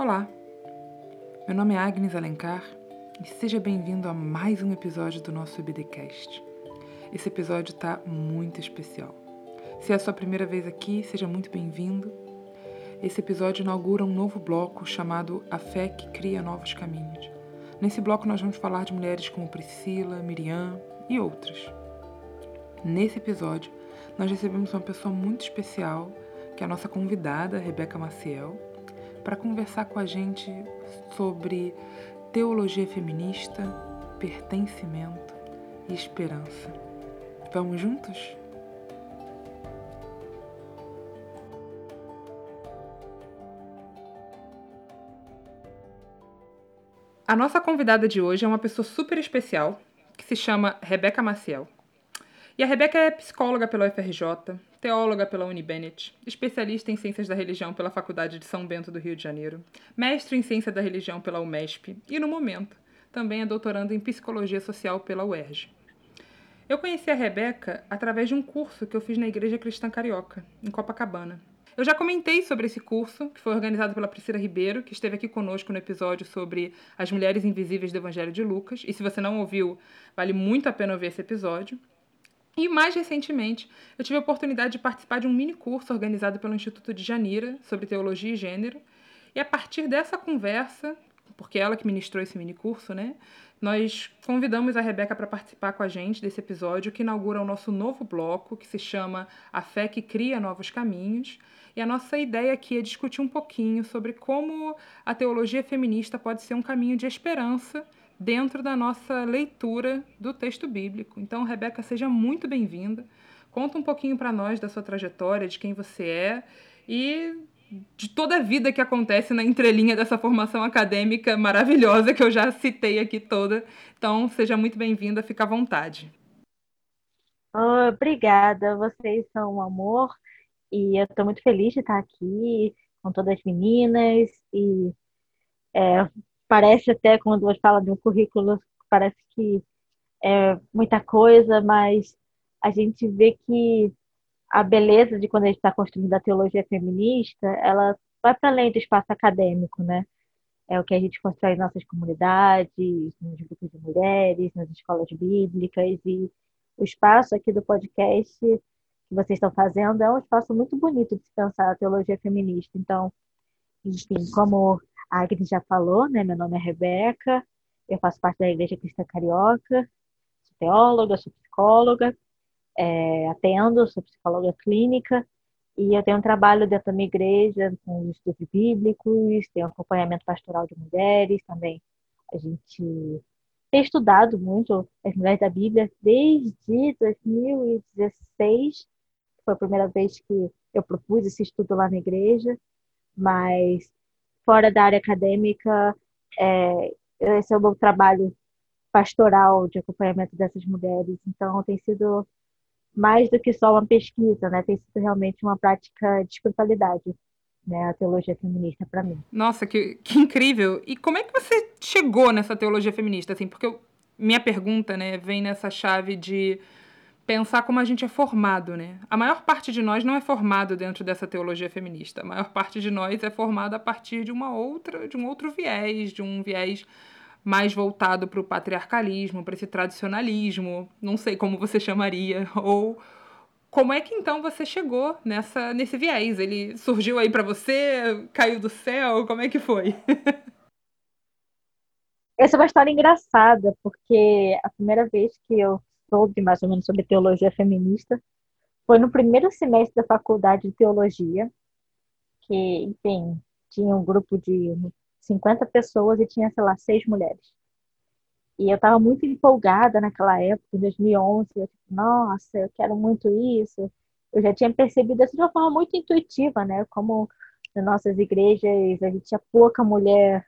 Olá, meu nome é Agnes Alencar e seja bem-vindo a mais um episódio do nosso EBDcast. Esse episódio está muito especial. Se é a sua primeira vez aqui, seja muito bem-vindo. Esse episódio inaugura um novo bloco chamado A Fé que Cria Novos Caminhos. Nesse bloco nós vamos falar de mulheres como Priscila, Miriam e outras. Nesse episódio, nós recebemos uma pessoa muito especial, que é a nossa convidada, Rebeca Maciel, para conversar com a gente sobre teologia feminista, pertencimento e esperança. Vamos juntos? A nossa convidada de hoje é uma pessoa super especial que se chama Rebeca Maciel. E a Rebeca é psicóloga pela UFRJ, teóloga pela Unibennett, especialista em Ciências da Religião pela Faculdade de São Bento do Rio de Janeiro, mestre em Ciência da Religião pela UMESP e, no momento, também é doutoranda em Psicologia Social pela UERJ. Eu conheci a Rebeca através de um curso que eu fiz na Igreja Cristã Carioca, em Copacabana. Eu já comentei sobre esse curso, que foi organizado pela Priscila Ribeiro, que esteve aqui conosco no episódio sobre as mulheres invisíveis do Evangelho de Lucas. E se você não ouviu, vale muito a pena ouvir esse episódio. E mais recentemente, eu tive a oportunidade de participar de um mini curso organizado pelo Instituto de Janira sobre teologia e gênero. E a partir dessa conversa, porque é ela que ministrou esse mini curso, né? Nós convidamos a Rebeca para participar com a gente desse episódio que inaugura o nosso novo bloco, que se chama A Fé que Cria Novos Caminhos. E a nossa ideia aqui é discutir um pouquinho sobre como a teologia feminista pode ser um caminho de esperança dentro da nossa leitura do texto bíblico. Então, Rebeca, seja muito bem-vinda. Conta um pouquinho para nós da sua trajetória, de quem você é e de toda a vida que acontece na entrelinha dessa formação acadêmica maravilhosa que eu já citei aqui toda. Então, seja muito bem-vinda, fica à vontade. Obrigada, vocês são um amor e eu estou muito feliz de estar aqui com todas as meninas e é, parece até quando fala do currículo, parece que é muita coisa, mas a gente vê que a beleza de quando a gente está construindo a teologia feminista, ela vai para além do espaço acadêmico, né? É o que a gente constrói em nossas comunidades, nos grupos de mulheres, nas escolas bíblicas e o espaço aqui do podcast que vocês estão fazendo é um espaço muito bonito de se pensar a teologia feminista. Então, enfim, como a Agnes já falou, né? Meu nome é Rebeca, eu faço parte da Igreja Cristã Carioca, sou teóloga, sou psicóloga, é, atendo, sou psicóloga clínica e eu tenho um trabalho dentro da minha igreja com estudos bíblicos, tenho acompanhamento pastoral de mulheres também. A gente tem estudado muito as mulheres da Bíblia desde 2016, foi a primeira vez que eu propus esse estudo lá na igreja, mas fora da área acadêmica, é, esse é o meu trabalho pastoral de acompanhamento dessas mulheres. Então, tem sido mais do que só uma pesquisa, né? Tem sido realmente uma prática de espiritualidade, né? A teologia feminista para mim. Nossa, que, que incrível! E como é que você chegou nessa teologia feminista, assim? Porque eu, minha pergunta, né, vem nessa chave de pensar como a gente é formado, né? A maior parte de nós não é formado dentro dessa teologia feminista. A maior parte de nós é formada a partir de uma outra, de um outro viés, de um viés mais voltado para o patriarcalismo, para esse tradicionalismo, não sei como você chamaria, ou como é que então você chegou nessa nesse viés? Ele surgiu aí para você, caiu do céu, como é que foi? Essa é uma história engraçada, porque a primeira vez que eu soube mais ou menos sobre teologia feminista foi no primeiro semestre da faculdade de teologia, que, enfim, tinha um grupo de 50 pessoas e tinha, sei lá, seis mulheres. E eu estava muito empolgada naquela época, em 2011. Eu, tipo, nossa, eu quero muito isso. Eu já tinha percebido isso de uma forma muito intuitiva, né? Como nas nossas igrejas a gente tinha pouca mulher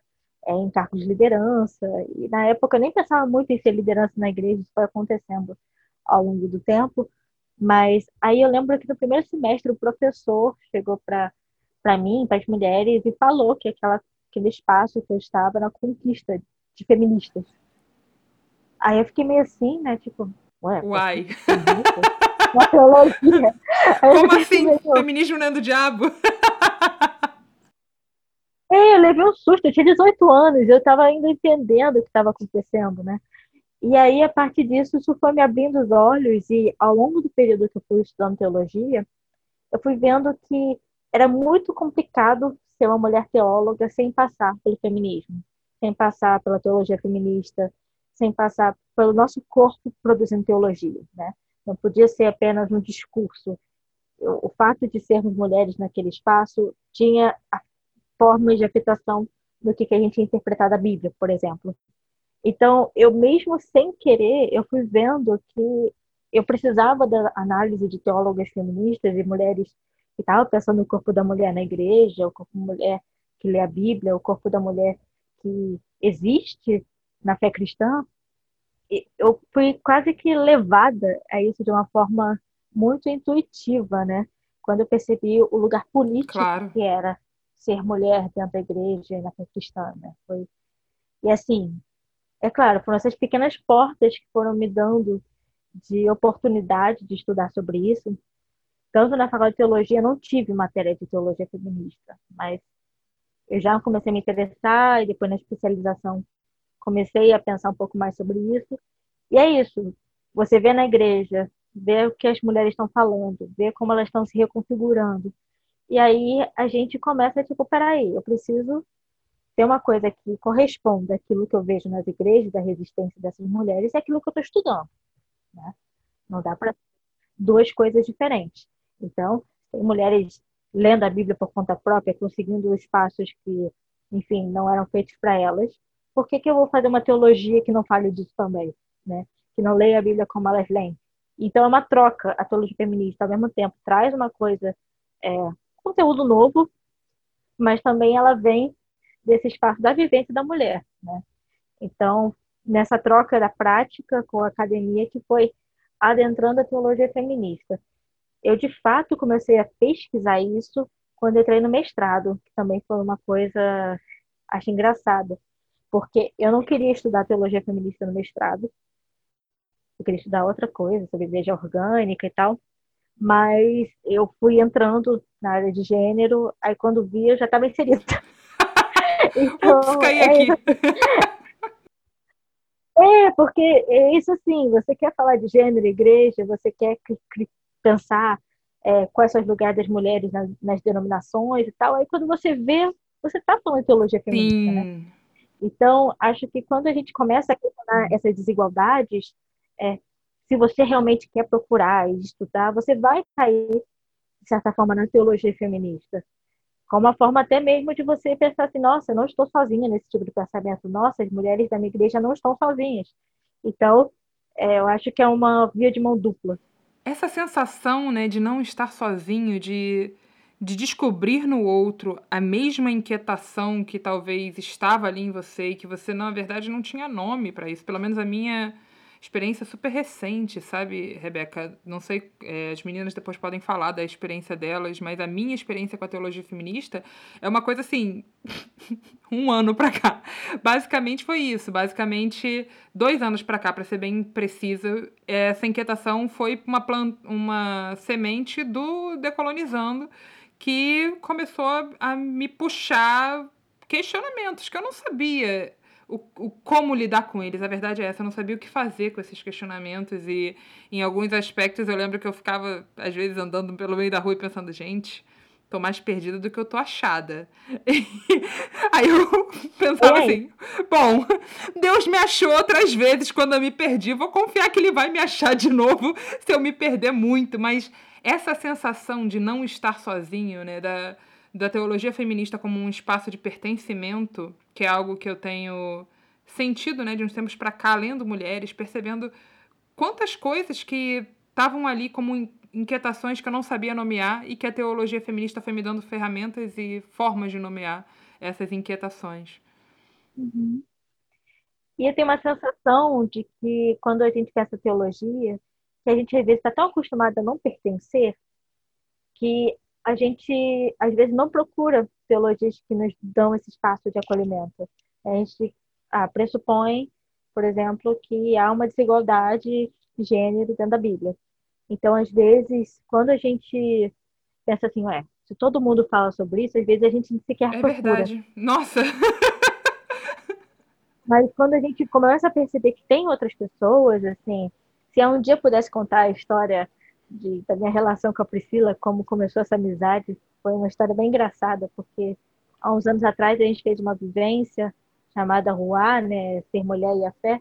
é, em cargos de liderança. E na época eu nem pensava muito em ser liderança na igreja, isso foi acontecendo ao longo do tempo. Mas aí eu lembro que no primeiro semestre o professor chegou para para mim, para as mulheres, e falou que aquela, aquele espaço que eu estava na conquista de feministas. Aí eu fiquei meio assim, né? Tipo, ué, Uai. Uma teologia. Como assim? Meio... Feminismo não é do diabo? É, levei um susto, eu tinha 18 anos, eu estava ainda entendendo o que estava acontecendo, né? E aí, a partir disso, isso foi me abrindo os olhos, e ao longo do período que eu fui estudando teologia, eu fui vendo que era muito complicado ser uma mulher teóloga sem passar pelo feminismo, sem passar pela teologia feminista, sem passar pelo nosso corpo produzindo teologia, né? Não podia ser apenas um discurso. O fato de sermos mulheres naquele espaço tinha formas de afetação do que a gente interpretar da Bíblia, por exemplo. Então, eu mesmo sem querer, eu fui vendo que eu precisava da análise de teólogas feministas e mulheres que estavam pensando no corpo da mulher na igreja, o corpo da mulher que lê a Bíblia, o corpo da mulher que existe na fé cristã. Eu fui quase que levada a isso de uma forma muito intuitiva, né? Quando eu percebi o lugar político claro. que era ser mulher dentro da igreja na cristã, né? Foi... E assim, é claro, foram essas pequenas portas que foram me dando de oportunidade de estudar sobre isso. Tanto na faculdade de teologia, não tive matéria de teologia feminista, mas eu já comecei a me interessar e depois na especialização comecei a pensar um pouco mais sobre isso. E é isso. Você vê na igreja, vê o que as mulheres estão falando, vê como elas estão se reconfigurando. E aí a gente começa, tipo, peraí, eu preciso ter uma coisa que corresponda àquilo que eu vejo nas igrejas, da resistência dessas mulheres, é aquilo que eu estou estudando. Né? Não dá para duas coisas diferentes. Então, tem mulheres lendo a Bíblia por conta própria, conseguindo espaços que, enfim, não eram feitos para elas. Por que, que eu vou fazer uma teologia que não fale disso também? Né? Que não leia a Bíblia como elas leem? Então, é uma troca. A teologia feminista, ao mesmo tempo, traz uma coisa, é, conteúdo novo, mas também ela vem desse espaço da vivência da mulher, né? Então, nessa troca da prática com a academia que foi adentrando a teologia feminista. Eu, de fato, comecei a pesquisar isso quando entrei no mestrado, que também foi uma coisa, acho engraçada, porque eu não queria estudar teologia feminista no mestrado, eu queria estudar outra coisa, sobre igreja orgânica e tal, mas eu fui entrando na área de gênero, aí quando vi eu já estava inserida. Então, Ups, caí é aqui. É, porque é isso assim, você quer falar de gênero, igreja, você quer pensar é, quais são os lugares das mulheres nas, nas, denominações e tal, aí quando você vê, você está falando de teologia feminista, né? Então, acho que quando a gente começa a questionar essas desigualdades, é, se você realmente quer procurar e estudar, você vai cair, de certa forma, na teologia feminista como uma forma até mesmo de você pensar assim, nossa, eu não estou sozinha nesse tipo de pensamento, nossa, as mulheres da minha igreja não estão sozinhas. Então, é, eu acho que é uma via de mão dupla. Essa sensação, né, de não estar sozinho, de, de descobrir no outro a mesma inquietação que talvez estava ali em você e que você, na verdade, não tinha nome para isso. Pelo menos a minha experiência super recente, sabe, Rebeca? Não sei, é, as meninas depois podem falar da experiência delas, mas a minha experiência com a teologia feminista é uma coisa assim, um ano para cá. Basicamente foi isso. Basicamente, dois anos para cá, para ser bem precisa, essa inquietação foi uma, plant uma semente do Decolonizando que começou a me puxar questionamentos que eu não sabia o, o, como lidar com eles. A verdade é essa, eu não sabia o que fazer com esses questionamentos e em alguns aspectos eu lembro que eu ficava às vezes andando pelo meio da rua e pensando, gente, tô mais perdida do que eu tô achada. E aí eu pensava assim, bom, Deus me achou outras vezes quando eu me perdi, vou confiar que ele vai me achar de novo se eu me perder muito, mas essa sensação de não estar sozinho, né, da da teologia feminista como um espaço de pertencimento, que é algo que eu tenho sentido, né, de uns tempos para cá, lendo mulheres, percebendo quantas coisas que estavam ali como inquietações que eu não sabia nomear e que a teologia feminista foi me dando ferramentas e formas de nomear essas inquietações. Uhum. E eu tenho uma sensação de que quando a gente pensa teologia, que a gente às vezes está tão acostumado a não pertencer, que a gente às vezes não procura teologias que nos dão esse espaço de acolhimento. A gente ah, pressupõe, por exemplo, que há uma desigualdade de gênero dentro da Bíblia. Então, às vezes, quando a gente pensa assim, ué, se todo mundo fala sobre isso, às vezes a gente sequer é procura. verdade. Nossa! Mas quando a gente começa a perceber que tem outras pessoas, assim, se um dia pudesse contar a história de, da minha relação com a Priscila, como começou essa amizade, foi uma história bem engraçada, porque há uns anos atrás a gente fez uma vivência chamada Ruá, né, Ser Mulher e a Fé.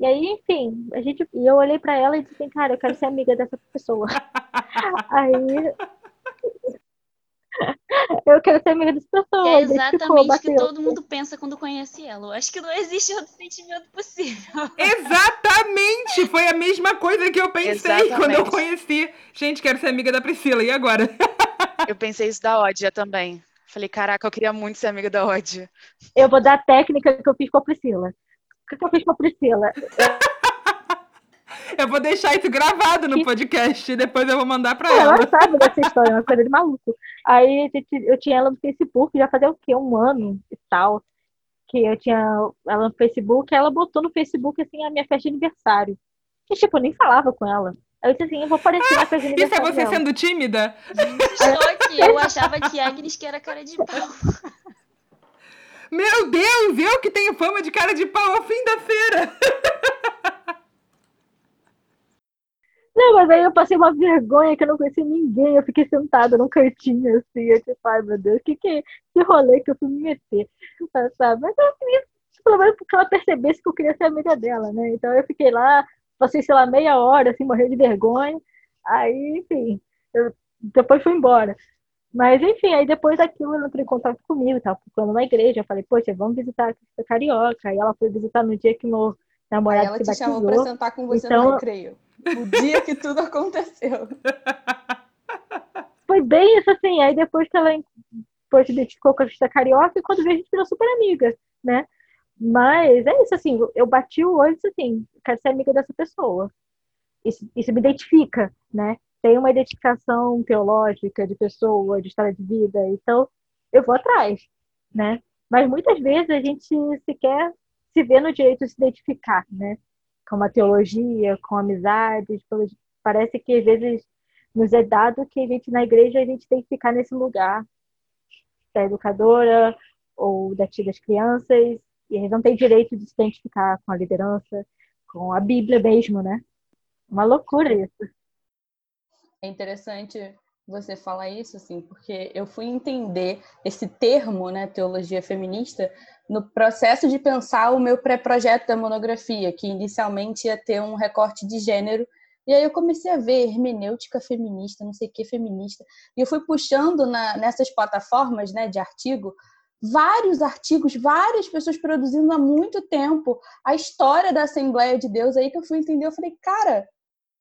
E aí, enfim, a gente, e eu olhei para ela e disse assim, cara, eu quero ser amiga dessa pessoa. aí eu quero ser amiga dessa pessoa. É exatamente o que todo mundo pensa quando conhece ela. Eu acho que não existe outro sentimento possível. Exatamente! Foi a mesma coisa que eu pensei exatamente. quando eu conheci. Gente, quero ser amiga da Priscila, e agora? Eu pensei isso da Ódia também. Falei, caraca, eu queria muito ser amiga da Ódia. Eu vou dar a técnica que eu fiz com a Priscila. O que eu fiz com a Priscila? Eu vou deixar isso gravado no podcast e depois eu vou mandar pra ela. Ela sabe dessa história, é uma coisa de maluco. Aí eu tinha ela no Facebook já fazia o quê? Um ano e tal. Que eu tinha ela no Facebook, ela botou no Facebook assim a minha festa de aniversário. E tipo, eu nem falava com ela. Eu disse assim, eu vou aparecer na festa de aniversário. Isso é você dela. sendo tímida? Aqui, eu achava que Agnes que era cara de pau. Meu Deus, eu que tenho fama de cara de pau ao fim da feira. Não, mas aí eu passei uma vergonha que eu não conhecia ninguém. Eu fiquei sentada num cantinho assim. Eu tipo, ai meu Deus, que, que, que rolê que eu fui me meter, sabe? Mas eu queria, pelo menos porque ela percebesse que eu queria ser amiga dela, né? Então eu fiquei lá, passei, sei lá, meia hora, assim, morrendo de vergonha. Aí, enfim, eu, depois fui embora. Mas, enfim, aí depois daquilo ela entrou em contato comigo, tava procurando uma igreja. Eu falei, poxa, vamos visitar a Carioca. Aí ela foi visitar no dia que meu namorado aí ela se te chamou pra sentar com você então, no recreio. O dia que tudo aconteceu. Foi bem isso, assim. Aí depois que ela depois identificou com a artista carioca, e quando veio a gente virou super amiga, né? Mas é isso, assim, eu bati o olho assim, quero ser amiga dessa pessoa. Isso, isso me identifica, né? Tem uma identificação teológica de pessoa, de história de vida, então eu vou atrás, né? Mas muitas vezes a gente sequer se vê no direito de se identificar, né? Com a teologia, com amizades, parece que às vezes nos é dado que a gente na igreja a gente tem que ficar nesse lugar da educadora ou da tia das crianças e a gente não tem direito de se identificar com a liderança, com a Bíblia mesmo, né? Uma loucura isso. É interessante você falar isso, assim, porque eu fui entender esse termo, né, teologia feminista, no processo de pensar o meu pré-projeto da monografia, que inicialmente ia ter um recorte de gênero, e aí eu comecei a ver hermenêutica feminista, não sei o que feminista, e eu fui puxando na, nessas plataformas né, de artigo, vários artigos, várias pessoas produzindo há muito tempo a história da Assembleia de Deus, aí que eu fui entender, eu falei, cara,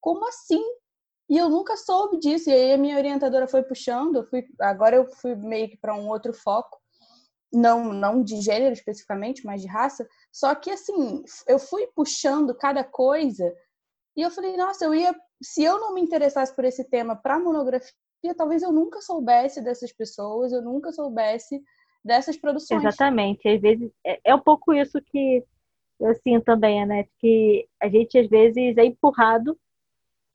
como assim? E eu nunca soube disso, e aí a minha orientadora foi puxando, eu fui, agora eu fui meio que para um outro foco, não, não de gênero especificamente, mas de raça. Só que assim, eu fui puxando cada coisa e eu falei, nossa, eu ia, se eu não me interessasse por esse tema para monografia, talvez eu nunca soubesse dessas pessoas, eu nunca soubesse dessas produções. Exatamente. Às vezes é, é um pouco isso que eu sinto também, né? Que a gente às vezes é empurrado.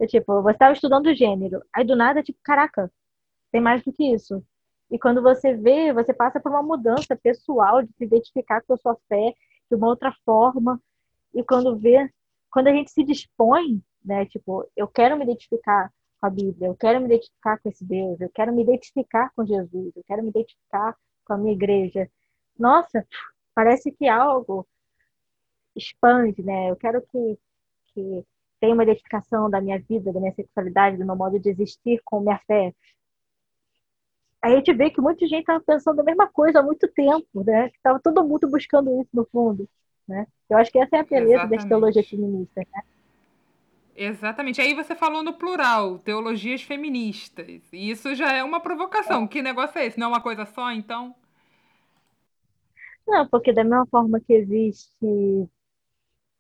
É, tipo, você estava estudando gênero, aí do nada, tipo, caraca, tem mais do que isso. E quando você vê, você passa por uma mudança pessoal de se identificar com a sua fé de uma outra forma. E quando vê, quando a gente se dispõe, né, tipo, eu quero me identificar com a Bíblia, eu quero me identificar com esse Deus, eu quero me identificar com Jesus, eu quero me identificar com a minha igreja. Nossa, parece que algo expande, né? Eu quero que, que tenha uma identificação da minha vida, da minha sexualidade, do meu modo de existir com minha fé a gente vê que muita gente estava pensando a mesma coisa há muito tempo, né? Que estava todo mundo buscando isso no fundo, né? Eu acho que essa é a beleza da teologia feminista, né? Exatamente. Aí você falou no plural, teologias feministas. E isso já é uma provocação. É. Que negócio é esse? Não é uma coisa só, então? Não, porque da mesma forma que existe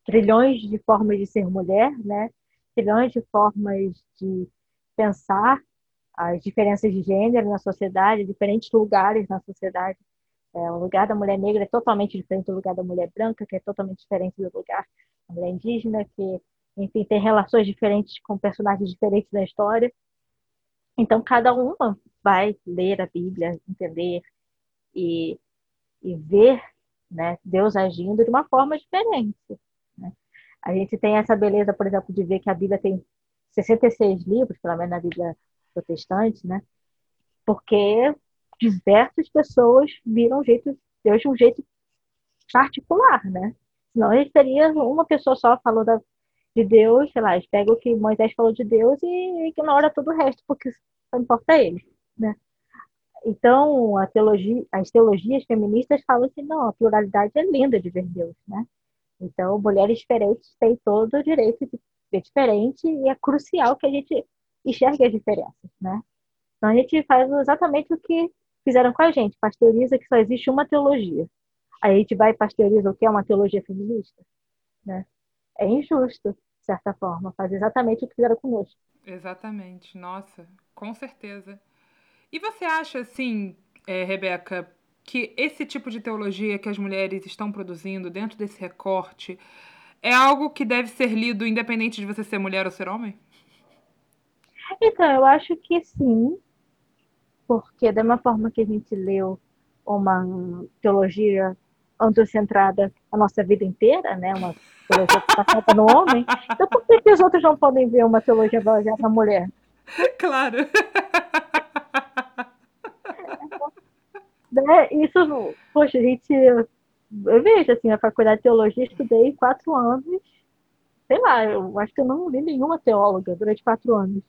trilhões de formas de ser mulher, né? Trilhões de formas de pensar, as diferenças de gênero na sociedade, diferentes lugares na sociedade. É, o lugar da mulher negra é totalmente diferente do lugar da mulher branca, que é totalmente diferente do lugar da mulher indígena, que, enfim, tem relações diferentes com personagens diferentes da história. Então, cada uma vai ler a Bíblia, entender e, e ver né, Deus agindo de uma forma diferente. Né? A gente tem essa beleza, por exemplo, de ver que a Bíblia tem 66 livros, pelo menos na Bíblia protestante, né? porque diversas pessoas viram jeito, Deus de um jeito particular, né? Senão a gente teria uma pessoa só falou da, de Deus, sei lá, eles pegam o que Moisés falou de Deus e ignora todo o resto, porque só importa ele, né? Então, a teologia, as teologias feministas falam assim, não, a pluralidade é linda de ver Deus, né? Então, mulheres diferentes têm todo o direito de ser diferente e é crucial que a gente enxergue as diferenças, né? Então, a gente faz exatamente o que fizeram com a gente, pasteuriza que só existe uma teologia. Aí a gente vai e pasteuriza o que é uma teologia feminista, né? É injusto, de certa forma, fazer exatamente o que fizeram conosco. Exatamente, nossa, com certeza. E você acha, assim, é, Rebeca, que esse tipo de teologia que as mulheres estão produzindo dentro desse recorte é algo que deve ser lido independente de você ser mulher ou ser homem? Então, eu acho que sim, porque da mesma forma que a gente leu uma teologia antrocentrada a nossa vida inteira, né, uma teologia que está no homem, então por que, que os outros não podem ver uma teologia baseada na mulher? Claro. né? Isso, poxa, a gente. Eu vejo, assim, a faculdade de teologia, estudei quatro anos, sei lá, eu acho que eu não li nenhuma teóloga durante quatro anos.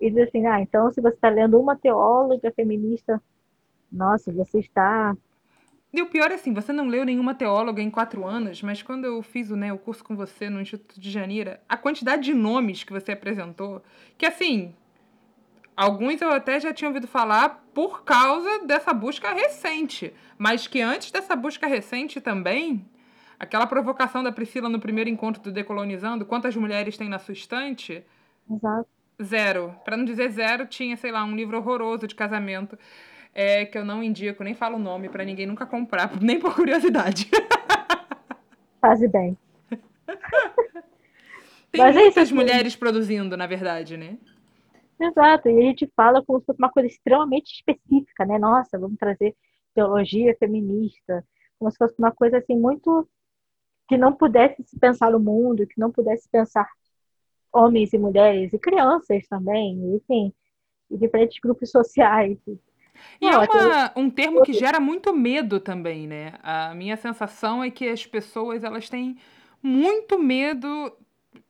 E diz assim, ah, então se você está lendo uma teóloga feminista, nossa, você está e o pior é assim, você não leu nenhuma teóloga em quatro anos, mas quando eu fiz né, o curso com você no Instituto de Janeiro, a quantidade de nomes que você apresentou, que assim, Alguns eu até já tinha ouvido falar por causa dessa busca recente, mas que antes dessa busca recente também, aquela provocação da Priscila no primeiro encontro do Decolonizando, quantas mulheres tem na sua estante? Exato. Zero. Para não dizer zero, tinha, sei lá, um livro horroroso de casamento. É, que eu não indico, nem falo o nome para ninguém nunca comprar, nem por curiosidade. Faze bem. Tem Mas muitas é mulheres produzindo, na verdade, né? Exato, e a gente fala como se fosse uma coisa extremamente específica, né? Nossa, vamos trazer teologia feminista, como se fosse uma coisa assim muito que não pudesse se pensar no mundo, que não pudesse pensar homens e mulheres e crianças também, enfim, e diferentes grupos sociais. E não, é uma, um termo que gera muito medo também, né? A minha sensação é que as pessoas elas têm muito medo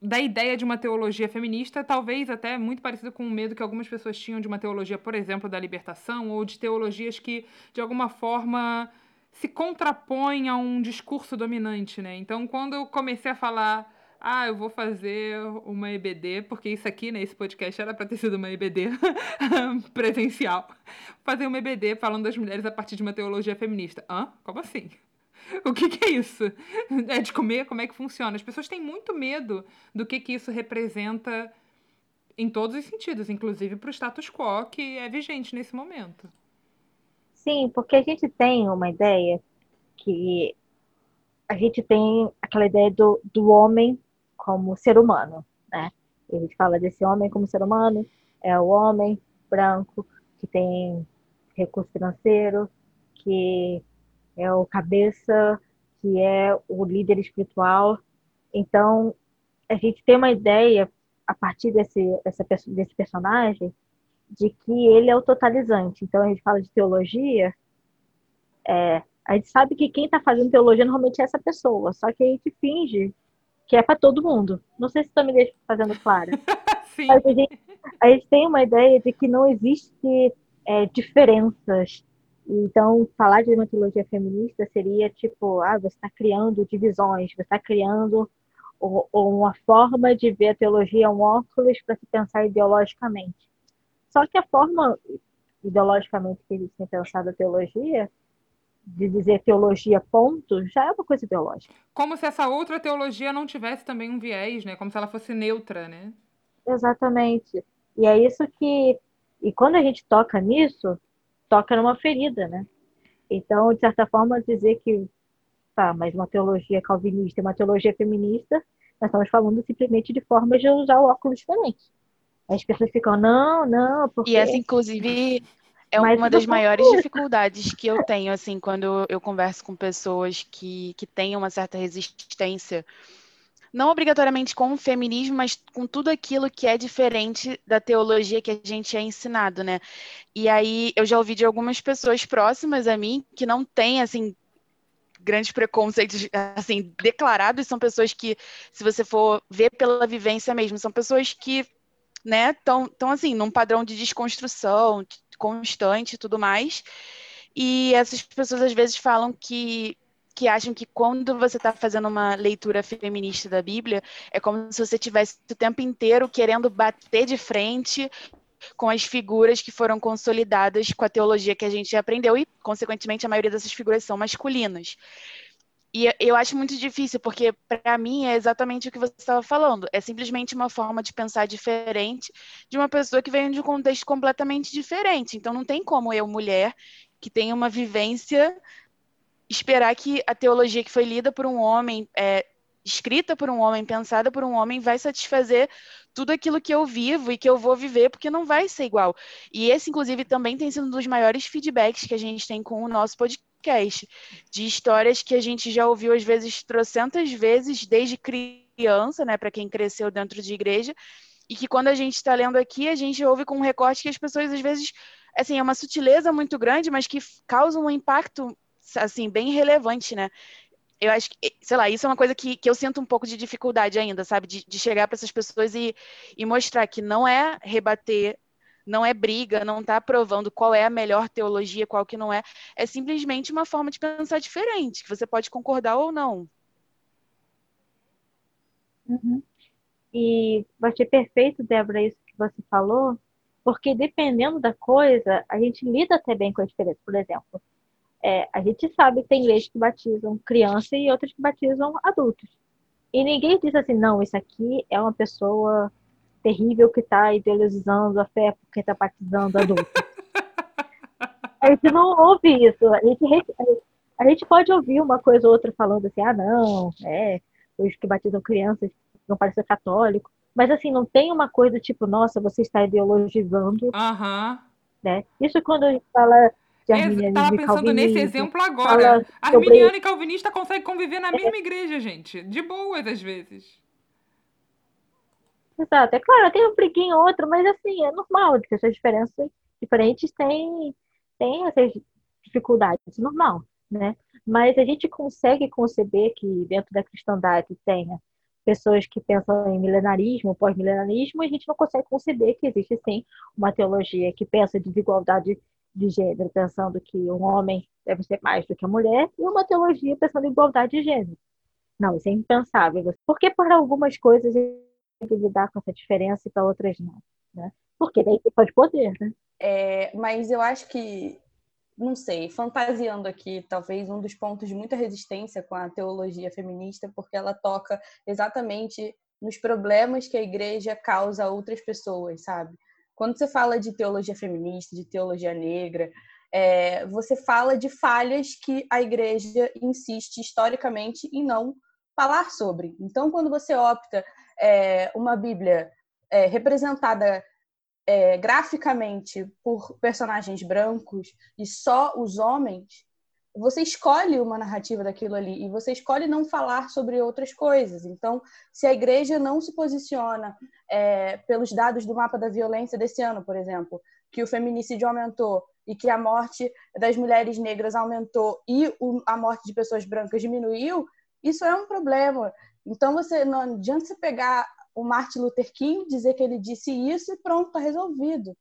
da ideia de uma teologia feminista, talvez até muito parecido com o medo que algumas pessoas tinham de uma teologia, por exemplo, da libertação, ou de teologias que, de alguma forma, se contrapõem a um discurso dominante, né? Então, quando eu comecei a falar, ah, eu vou fazer uma EBD, porque isso aqui, né, esse podcast era para ter sido uma EBD presencial, fazer uma EBD falando das mulheres a partir de uma teologia feminista. Hã? Como assim? o que, que, é isso? É de comer? Como é que funciona? As pessoas têm muito medo do que, que isso representa em todos os sentidos, inclusive para o status quo que é vigente nesse momento. Sim, porque a gente tem uma ideia que a gente tem aquela ideia do, do homem como ser humano, né? a gente fala desse homem como ser humano, é o homem branco que tem recurso financeiro, que é o cabeça, que é o líder espiritual. Então, a gente tem uma ideia, a partir desse, essa, desse personagem, de que ele é o totalizante. Então, a gente fala de teologia, é, a gente sabe que quem está fazendo teologia normalmente é essa pessoa, só que a gente finge que é para todo mundo. Não sei se estou me deixando fazendo claro. Sim. A gente, a gente tem uma ideia de que não existe é, diferenças então, falar de uma teologia feminista seria tipo, ah, você está criando divisões, você está criando uma forma de ver a teologia, um óculos para se pensar ideologicamente. Só que a forma ideologicamente que eles têm pensado a teologia, de dizer teologia ponto, já é uma coisa ideológica. Como se essa outra teologia não tivesse também um viés, né? Como se ela fosse neutra, né? Exatamente. E é isso que... E quando a gente toca nisso, toca numa ferida, né? Então, de certa forma, dizer que, tá, mas uma teologia calvinista e uma teologia feminista, nós estamos falando simplesmente de formas de usar o óculos diferente. As pessoas ficam, não, não, porque... E essa, inclusive, é Mas uma isso das maiores conta. dificuldades que eu tenho, assim, quando eu converso com pessoas que, que têm uma certa resistência, não obrigatoriamente com o feminismo, mas com tudo aquilo que é diferente da teologia que a gente é ensinado, né? E aí eu já ouvi de algumas pessoas próximas a mim que não têm, assim, grandes preconceitos, assim, declarados, são pessoas que, se você for ver pela vivência mesmo, são pessoas que, né, estão, tão, assim, num padrão de desconstrução constante e tudo mais. E essas pessoas às vezes falam que que acham que quando você está fazendo uma leitura feminista da Bíblia, é como se você tivesse o tempo inteiro querendo bater de frente com as figuras que foram consolidadas com a teologia que a gente aprendeu e, consequentemente, a maioria dessas figuras são masculinas. E eu acho muito difícil, porque para mim é exatamente o que você estava falando. É simplesmente uma forma de pensar diferente de uma pessoa que vem de um contexto completamente diferente. Então não tem como eu, mulher, que tem uma vivência, esperar que a teologia que foi lida por um homem, é, escrita por um homem, pensada por um homem, vai satisfazer tudo aquilo que eu vivo e que eu vou viver, porque não vai ser igual. E esse, inclusive, também tem sido um dos maiores feedbacks que a gente tem com o nosso podcast, de histórias que a gente já ouviu, às vezes, trocentas vezes, desde criança, né, para quem cresceu dentro de igreja, e que quando a gente está lendo aqui, a gente ouve com um recorte que as pessoas, às vezes, assim, é uma sutileza muito grande, mas que causa um impacto assim, bem relevante, né? Eu acho que, sei lá, isso é uma coisa que, que eu sinto um pouco de dificuldade ainda, sabe? De, de chegar para essas pessoas e, e mostrar que não é rebater, não é briga, não está provando qual é a melhor teologia, qual que não é. É simplesmente uma forma de pensar diferente, que você pode concordar ou não. Uhum. E achei perfeito, Débora, isso que você falou, porque dependendo da coisa, a gente lida até bem com a diferença. Por exemplo, é, a gente sabe que tem igrejas que batizam criança e outras que batizam adultos. E ninguém diz assim, não, isso aqui é uma pessoa terrível que está idealizando a fé porque está batizando adultos. a gente não ouve isso. A gente, a gente pode ouvir uma coisa ou outra falando assim, ah, não, é, os que batizam crianças não parecem católico. Mas assim, não tem uma coisa tipo, nossa, você está ideologizando. Aham. Né? Isso quando a gente fala de arminianismo Estava e pensando nesse exemplo agora. fala sobre- Arminiano e calvinista conseguem conviver na mesma igreja, gente. De boas, às vezes. Exato, é claro, tem um briguinho ou outro, mas assim, é normal, que essas diferenças diferentes têm, têm essas dificuldades, normal, né? Mas a gente consegue conceber que dentro da cristandade tenha pessoas que pensam em milenarismo, pós-milenarismo, e a gente não consegue conceber que existe sim uma teologia que pensa desigualdade de gênero, pensando que um homem deve ser mais do que a mulher, e uma teologia pensando em igualdade de gênero. Não, isso é impensável. Porque para algumas coisas que lidar com essa diferença e para outras não, né? Porque daí pode poder, né? É, mas eu acho que, não sei, fantasiando aqui, talvez um dos pontos de muita resistência com a teologia feminista, porque ela toca exatamente nos problemas que a igreja causa a outras pessoas, sabe? Quando você fala de teologia feminista, de teologia negra, é, você fala de falhas que a igreja insiste historicamente em não falar sobre. Então, quando você opta é, uma Bíblia é, representada é, graficamente por personagens brancos e só os homens, você escolhe uma narrativa daquilo ali e você escolhe não falar sobre outras coisas. Então, se a igreja não se posiciona é, pelos dados do mapa da violência desse ano, por exemplo, que o feminicídio aumentou e que a morte das mulheres negras aumentou e o, a morte de pessoas brancas diminuiu, isso é um problema. Então, você não adianta você pegar o Martin Luther King, dizer que ele disse isso e pronto, está resolvido.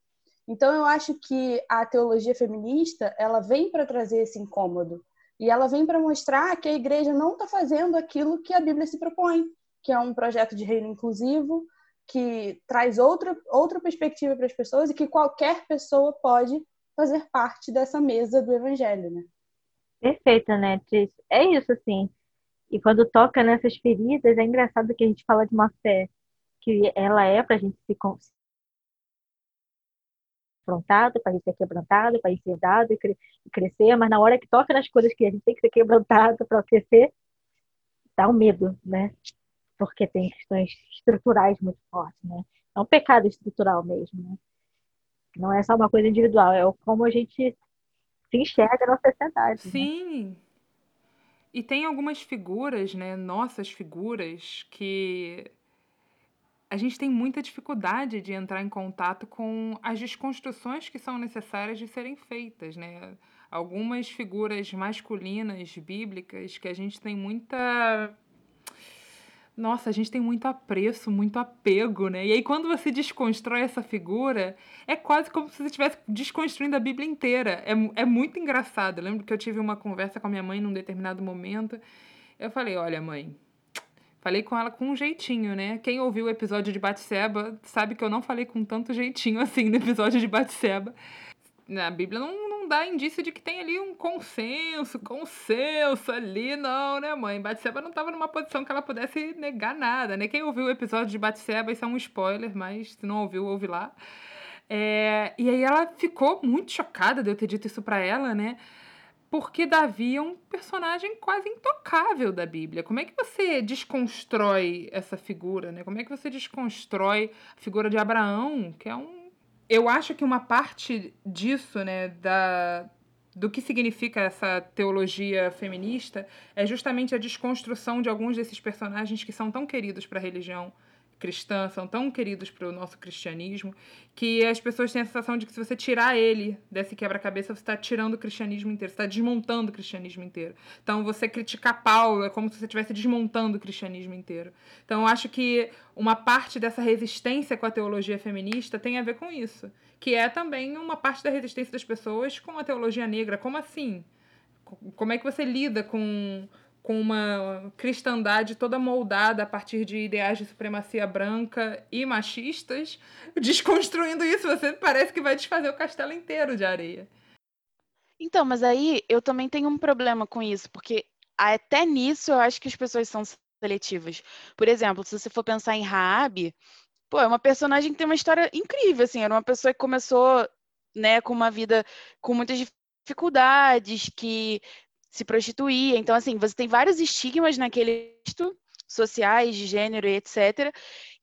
Então, eu acho que a teologia feminista ela vem para trazer esse incômodo. E ela vem para mostrar que a igreja não está fazendo aquilo que a Bíblia se propõe, que é um projeto de reino inclusivo, que traz outra, outra perspectiva para as pessoas e que qualquer pessoa pode fazer parte dessa mesa do evangelho, né? Perfeita, né, Tris? É isso, assim. E quando toca nessas feridas, é engraçado que a gente fala de uma fé que ela é para a gente se con- confrontado, para a gente ser quebrantado, para a gente ser dado e, cre- e crescer, mas na hora que toca nas coisas que a gente tem que ser quebrantado para crescer, dá um medo, né? Porque tem questões estruturais muito fortes, né? é um pecado estrutural mesmo, né? Não é só uma coisa individual, é como a gente se enxerga na sociedade. Né? Sim. Né? E tem algumas figuras, né, nossas figuras, que a gente tem muita dificuldade de entrar em contato com as desconstruções que são necessárias de serem feitas, né? Algumas figuras masculinas bíblicas que a gente tem muita nossa, a gente tem muito apreço, muito apego, né? E aí, quando você desconstrói essa figura, é quase como se você estivesse desconstruindo a Bíblia inteira. É, é muito engraçado. Eu lembro que eu tive uma conversa com a minha mãe num determinado momento. Eu falei: Olha, mãe. Falei com ela com um jeitinho, né? Quem ouviu o episódio de Batseba sabe que eu não falei com tanto jeitinho assim no episódio de Batseba. Na Bíblia não, dá indício de que tem ali um consenso, consenso ali, não, né, mãe? Batseba não estava numa posição que ela pudesse negar nada, né? Quem ouviu o episódio de Batseba, isso é um spoiler, mas se não ouviu, ouve lá. É, e aí ela ficou muito chocada de eu ter dito isso para ela, né? Porque Davi é um personagem quase intocável da Bíblia. Como é que você desconstrói essa figura, né? Como é que você desconstrói a figura de Abraão, que é um eu acho que uma parte disso, né, da, do que significa essa teologia feminista é justamente a desconstrução de alguns desses personagens que são tão queridos para a religião cristã, são tão queridos para o nosso cristianismo, que as pessoas têm a sensação de que se você tirar ele desse quebra-cabeça, você está tirando o cristianismo inteiro, você está desmontando o cristianismo inteiro. Então, você criticar Paulo é como se você estivesse desmontando o cristianismo inteiro. Então, eu acho que uma parte dessa resistência com a teologia feminista tem a ver com isso, que é também uma parte da resistência das pessoas com a teologia negra. Como assim? Como é que você lida com com uma cristandade toda moldada a partir de ideais de supremacia branca e machistas, desconstruindo isso, você parece que vai desfazer o castelo inteiro de areia. Então, mas aí eu também tenho um problema com isso, porque até nisso eu acho que as pessoas são seletivas. Por exemplo, se você for pensar em Raab, pô, é uma personagem que tem uma história incrível, assim, era uma pessoa que começou, né, com uma vida com muitas dificuldades, que se prostituía. Então, assim, você tem vários estigmas naquele texto, sociais, de gênero e etc.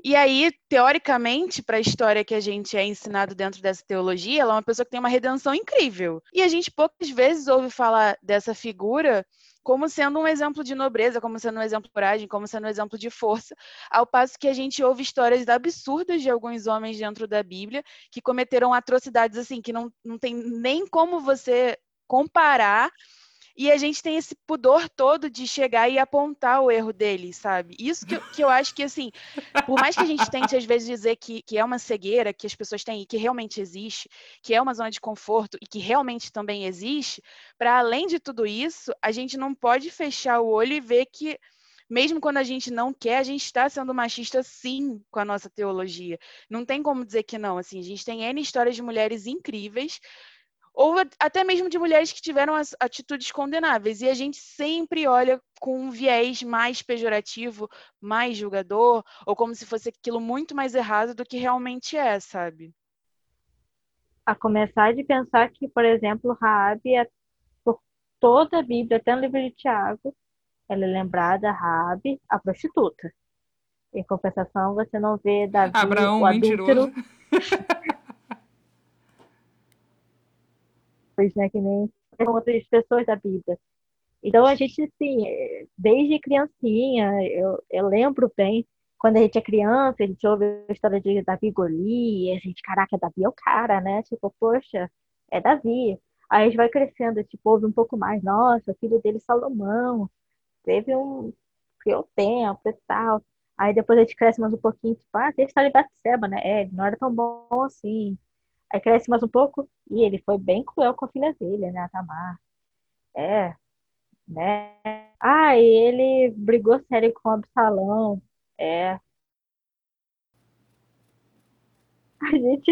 E aí, teoricamente, para a história que a gente é ensinado dentro dessa teologia, ela é uma pessoa que tem uma redenção incrível. E a gente poucas vezes ouve falar dessa figura como sendo um exemplo de nobreza, como sendo um exemplo de coragem, como sendo um exemplo de força, ao passo que a gente ouve histórias absurdas de alguns homens dentro da Bíblia que cometeram atrocidades assim, que não, não tem nem como você comparar e a gente tem esse pudor todo de chegar e apontar o erro dele, sabe? Isso que, que eu acho que, assim, por mais que a gente tente às vezes dizer que, que é uma cegueira que as pessoas têm e que realmente existe, que é uma zona de conforto e que realmente também existe, para além de tudo isso, a gente não pode fechar o olho e ver que mesmo quando a gente não quer, a gente está sendo machista sim com a nossa teologia. Não tem como dizer que não. Assim, a gente tem N histórias de mulheres incríveis ou até mesmo de mulheres que tiveram as atitudes condenáveis. E a gente sempre olha com um viés mais pejorativo, mais julgador, ou como se fosse aquilo muito mais errado do que realmente é, sabe? A começar de pensar que, por exemplo, Raabe, é, por toda a Bíblia, até no livro de Tiago, ela é lembrada, Raabe, a prostituta. Em compensação, você não vê Davi, Abraão, o adúltero. né? Que nem outras pessoas da Bíblia. Então a gente, assim, desde criancinha, eu, eu lembro bem, quando a gente é criança, a gente ouve a história de Davi Golias, a gente, caraca, Davi é o cara, né? Tipo, poxa, é Davi. Aí a gente vai crescendo, tipo, ouve um pouco mais, nossa, filho dele Salomão, teve um, criou tempo e tal. Aí depois a gente cresce mais um pouquinho, tipo, ah, tem a história de Batseba, né? É, ele não era tão bom assim. Aí cresce mais um pouco e ele foi bem cruel com a filha dele, né, a Tamar. É, né? Ah, e ele brigou sério com o Absalão. É. A gente,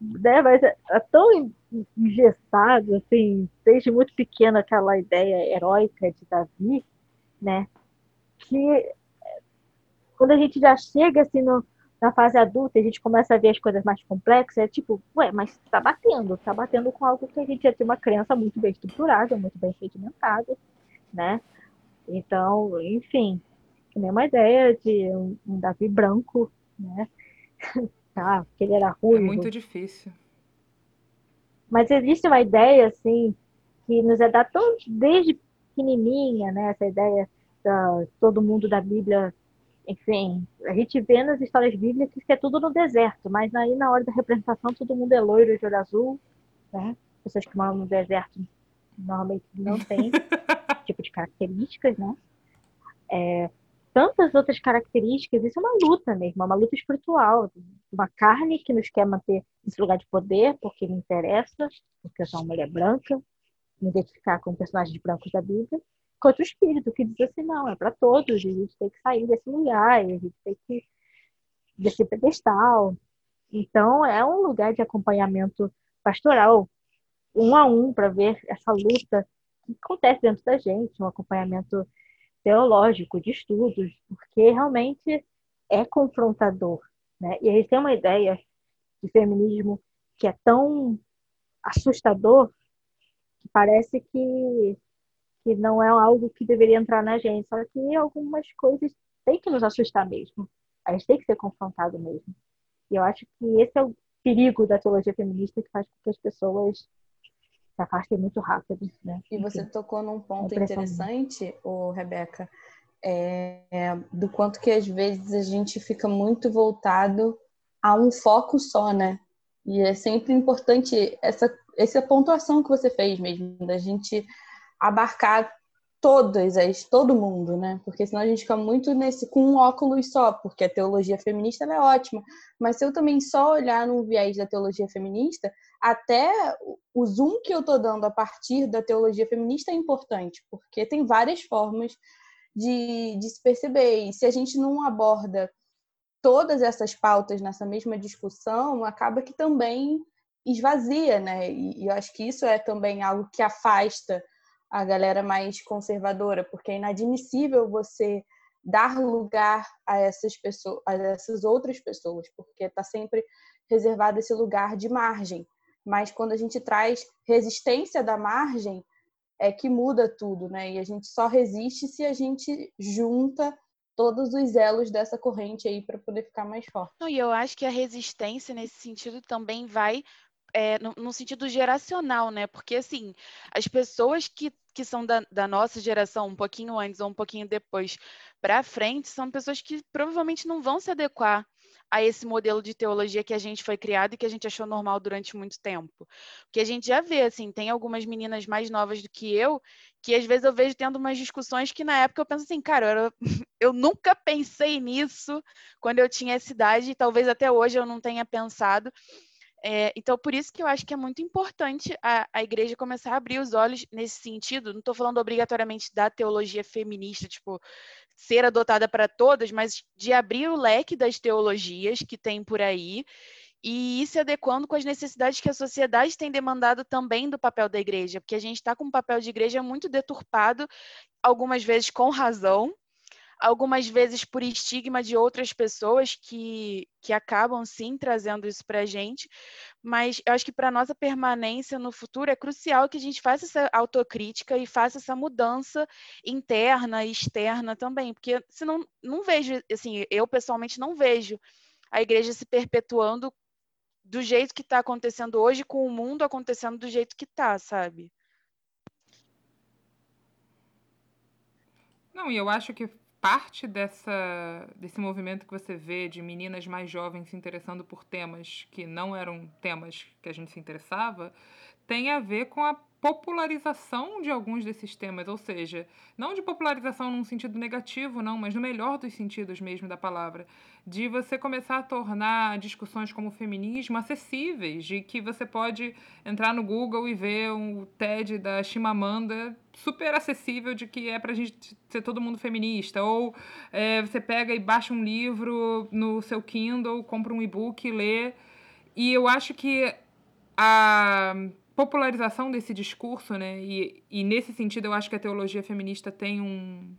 né, mas é, é tão engessado, assim, desde muito pequeno aquela ideia heróica de Davi, né, que quando a gente já chega assim no, na fase adulta a gente começa a ver as coisas mais complexas, é tipo, ué, mas tá batendo, tá batendo com algo que a gente já tem uma criança muito bem estruturada, muito bem sedimentada, né? Então, enfim, nem uma ideia de um, um Davi branco, né? ah, porque ele era ruim. É muito difícil. Mas existe uma ideia, assim, que nos é dada desde pequenininha, né? Essa ideia da todo mundo da Bíblia, enfim, a gente vê nas histórias bíblicas que é tudo no deserto, mas aí na hora da representação todo mundo é loiro de olho azul, né? Pessoas que moram no deserto normalmente não têm tipo de características, né? É, tantas outras características, isso é uma luta mesmo, é uma luta espiritual, uma carne que nos quer manter nesse lugar de poder, porque me interessa, porque eu sou uma mulher branca, me identificar com personagens brancos da Bíblia, quanto o espírito que diz assim, não, é para todos, a gente tem que sair desse lugar, a gente tem que desse pedestal. Então, é um lugar de acompanhamento pastoral, um a um, para ver essa luta que acontece dentro da gente, um acompanhamento teológico, de estudos, porque realmente é confrontador. Né? E a gente tem uma ideia de feminismo que é tão assustador que parece que, que não é algo que deveria entrar na gente, só que algumas coisas têm que nos assustar mesmo. A gente tem que ser confrontado mesmo. E eu acho que esse é o perigo da teologia feminista que faz com que as pessoas se afastem muito rápido. Né? E você tocou num ponto interessante, o Rebeca, é, é, do quanto que às vezes a gente fica muito voltado a um foco só, né? E é sempre importante essa, essa pontuação que você fez mesmo, da gente abarcar todas as, todo mundo, né? Porque senão a gente fica muito nesse com um óculos só, porque a teologia feminista é ótima, mas se eu também só olhar no viés da teologia feminista, até o zoom que eu estou dando a partir da teologia feminista é importante, porque tem várias formas de, de se perceber. E se a gente não aborda todas essas pautas nessa mesma discussão, acaba que também esvazia, né? E, e eu acho que isso é também algo que afasta a galera mais conservadora, porque é inadmissível você dar lugar a essas pessoas, a essas outras pessoas, porque está sempre reservado esse lugar de margem. Mas quando a gente traz resistência da margem, é que muda tudo, né? E a gente só resiste se a gente junta todos os elos dessa corrente aí para poder ficar mais forte. E eu acho que a resistência nesse sentido também vai é, no, no, sentido geracional, né? Porque, assim, as pessoas que, que são da, da nossa geração, um pouquinho antes ou um pouquinho depois para frente, são pessoas que provavelmente não vão se adequar a esse modelo de teologia que a gente foi criado e que a gente achou normal durante muito tempo. Porque a gente já vê, assim, tem algumas meninas mais novas do que eu, que às vezes eu vejo tendo umas discussões que na época eu penso assim, cara, eu, eu nunca pensei nisso quando eu tinha essa idade, e talvez até hoje eu não tenha pensado. É, então, por isso que eu acho que é muito importante a, a igreja começar a abrir os olhos nesse sentido. Não estou falando obrigatoriamente da teologia feminista, tipo, ser adotada para todas, mas de abrir o leque das teologias que tem por aí e ir se adequando com as necessidades que a sociedade tem demandado também do papel da igreja, porque a gente está com um papel de igreja muito deturpado, algumas vezes com razão, algumas vezes por estigma de outras pessoas que, que acabam sim trazendo isso para a gente, mas eu acho que para nossa permanência no futuro é crucial que a gente faça essa autocrítica e faça essa mudança interna e externa também, porque senão não vejo, assim, eu pessoalmente não vejo a igreja se perpetuando do jeito que está acontecendo hoje, com o mundo acontecendo do jeito que está, sabe? Não, e eu acho que parte dessa, desse movimento que você vê de meninas mais jovens se interessando por temas que não eram temas que a gente se interessava tem a ver com a popularização de alguns desses temas, ou seja, não de popularização num sentido negativo, não, mas no melhor dos sentidos mesmo da palavra, de você começar a tornar discussões como feminismo acessíveis, de que você pode entrar no Google e ver um TED da Chimamanda super acessível de que é pra gente ser todo mundo feminista, ou é, você pega e baixa um livro no seu Kindle, compra um e-book e lê, e eu acho que a popularização desse discurso, né? E, e nesse sentido eu acho que a teologia feminista tem um,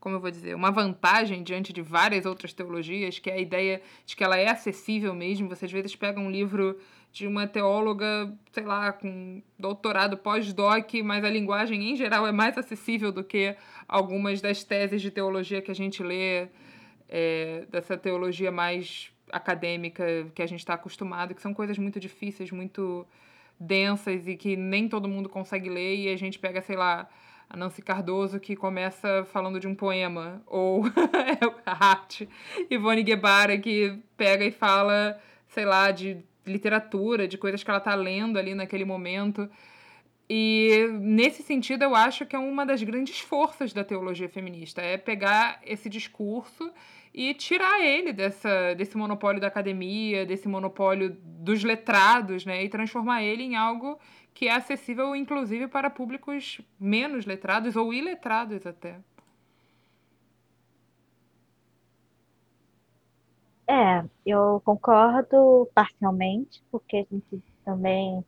como eu vou dizer, uma vantagem diante de várias outras teologias, que é a ideia de que ela é acessível mesmo. Você às vezes pega um livro de uma teóloga, sei lá, com doutorado pós-doc, mas a linguagem em geral é mais acessível do que algumas das teses de teologia que a gente lê, é, dessa teologia mais acadêmica que a gente está acostumado, que são coisas muito difíceis, muito densas e que nem todo mundo consegue ler, e a gente pega, sei lá, a Nancy Cardoso que começa falando de um poema, ou a arte, Ivone Guevara que pega e fala, sei lá, de literatura, de coisas que ela está lendo ali naquele momento. E nesse sentido, eu acho que é uma das grandes forças da teologia feminista, é pegar esse discurso e tirar ele dessa, desse monopólio da academia, desse monopólio dos letrados, né, e transformar ele em algo que é acessível, inclusive, para públicos menos letrados ou iletrados até. É, eu concordo parcialmente, porque a gente também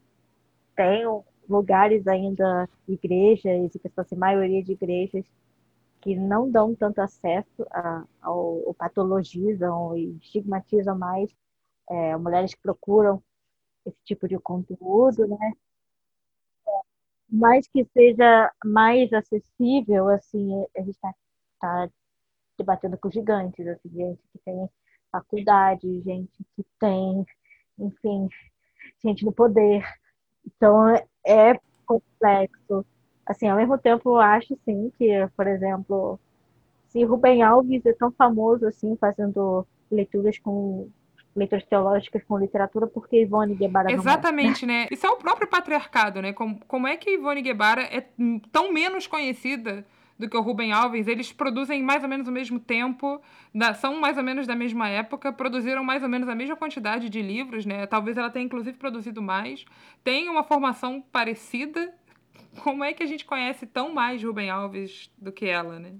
tem lugares ainda, igrejas, e pessoas, assim, maioria de igrejas, que não dão tanto acesso a, ao, ou patologizam e estigmatizam mais é, mulheres que procuram esse tipo de conteúdo, né? Mas que seja mais acessível, assim, a gente está tá debatendo com gigantes, assim, gente que tem faculdade, gente que tem, enfim, gente no poder. Então, é complexo. Assim, ao mesmo tempo, eu acho, sim, que, por exemplo, se Rubem Alves é tão famoso, assim, fazendo leituras com leituras teológicas com literatura, porque Ivone Guevara Exatamente, é, né? Isso é o próprio patriarcado, né? Como, como é que Ivone Guevara é tão menos conhecida do que o Rubem Alves, eles produzem mais ou menos o mesmo tempo, da, são mais ou menos da mesma época, produziram mais ou menos a mesma quantidade de livros, né? Talvez ela tenha inclusive produzido mais. Tem uma formação parecida. Como é que a gente conhece tão mais Rubem Alves do que ela, né?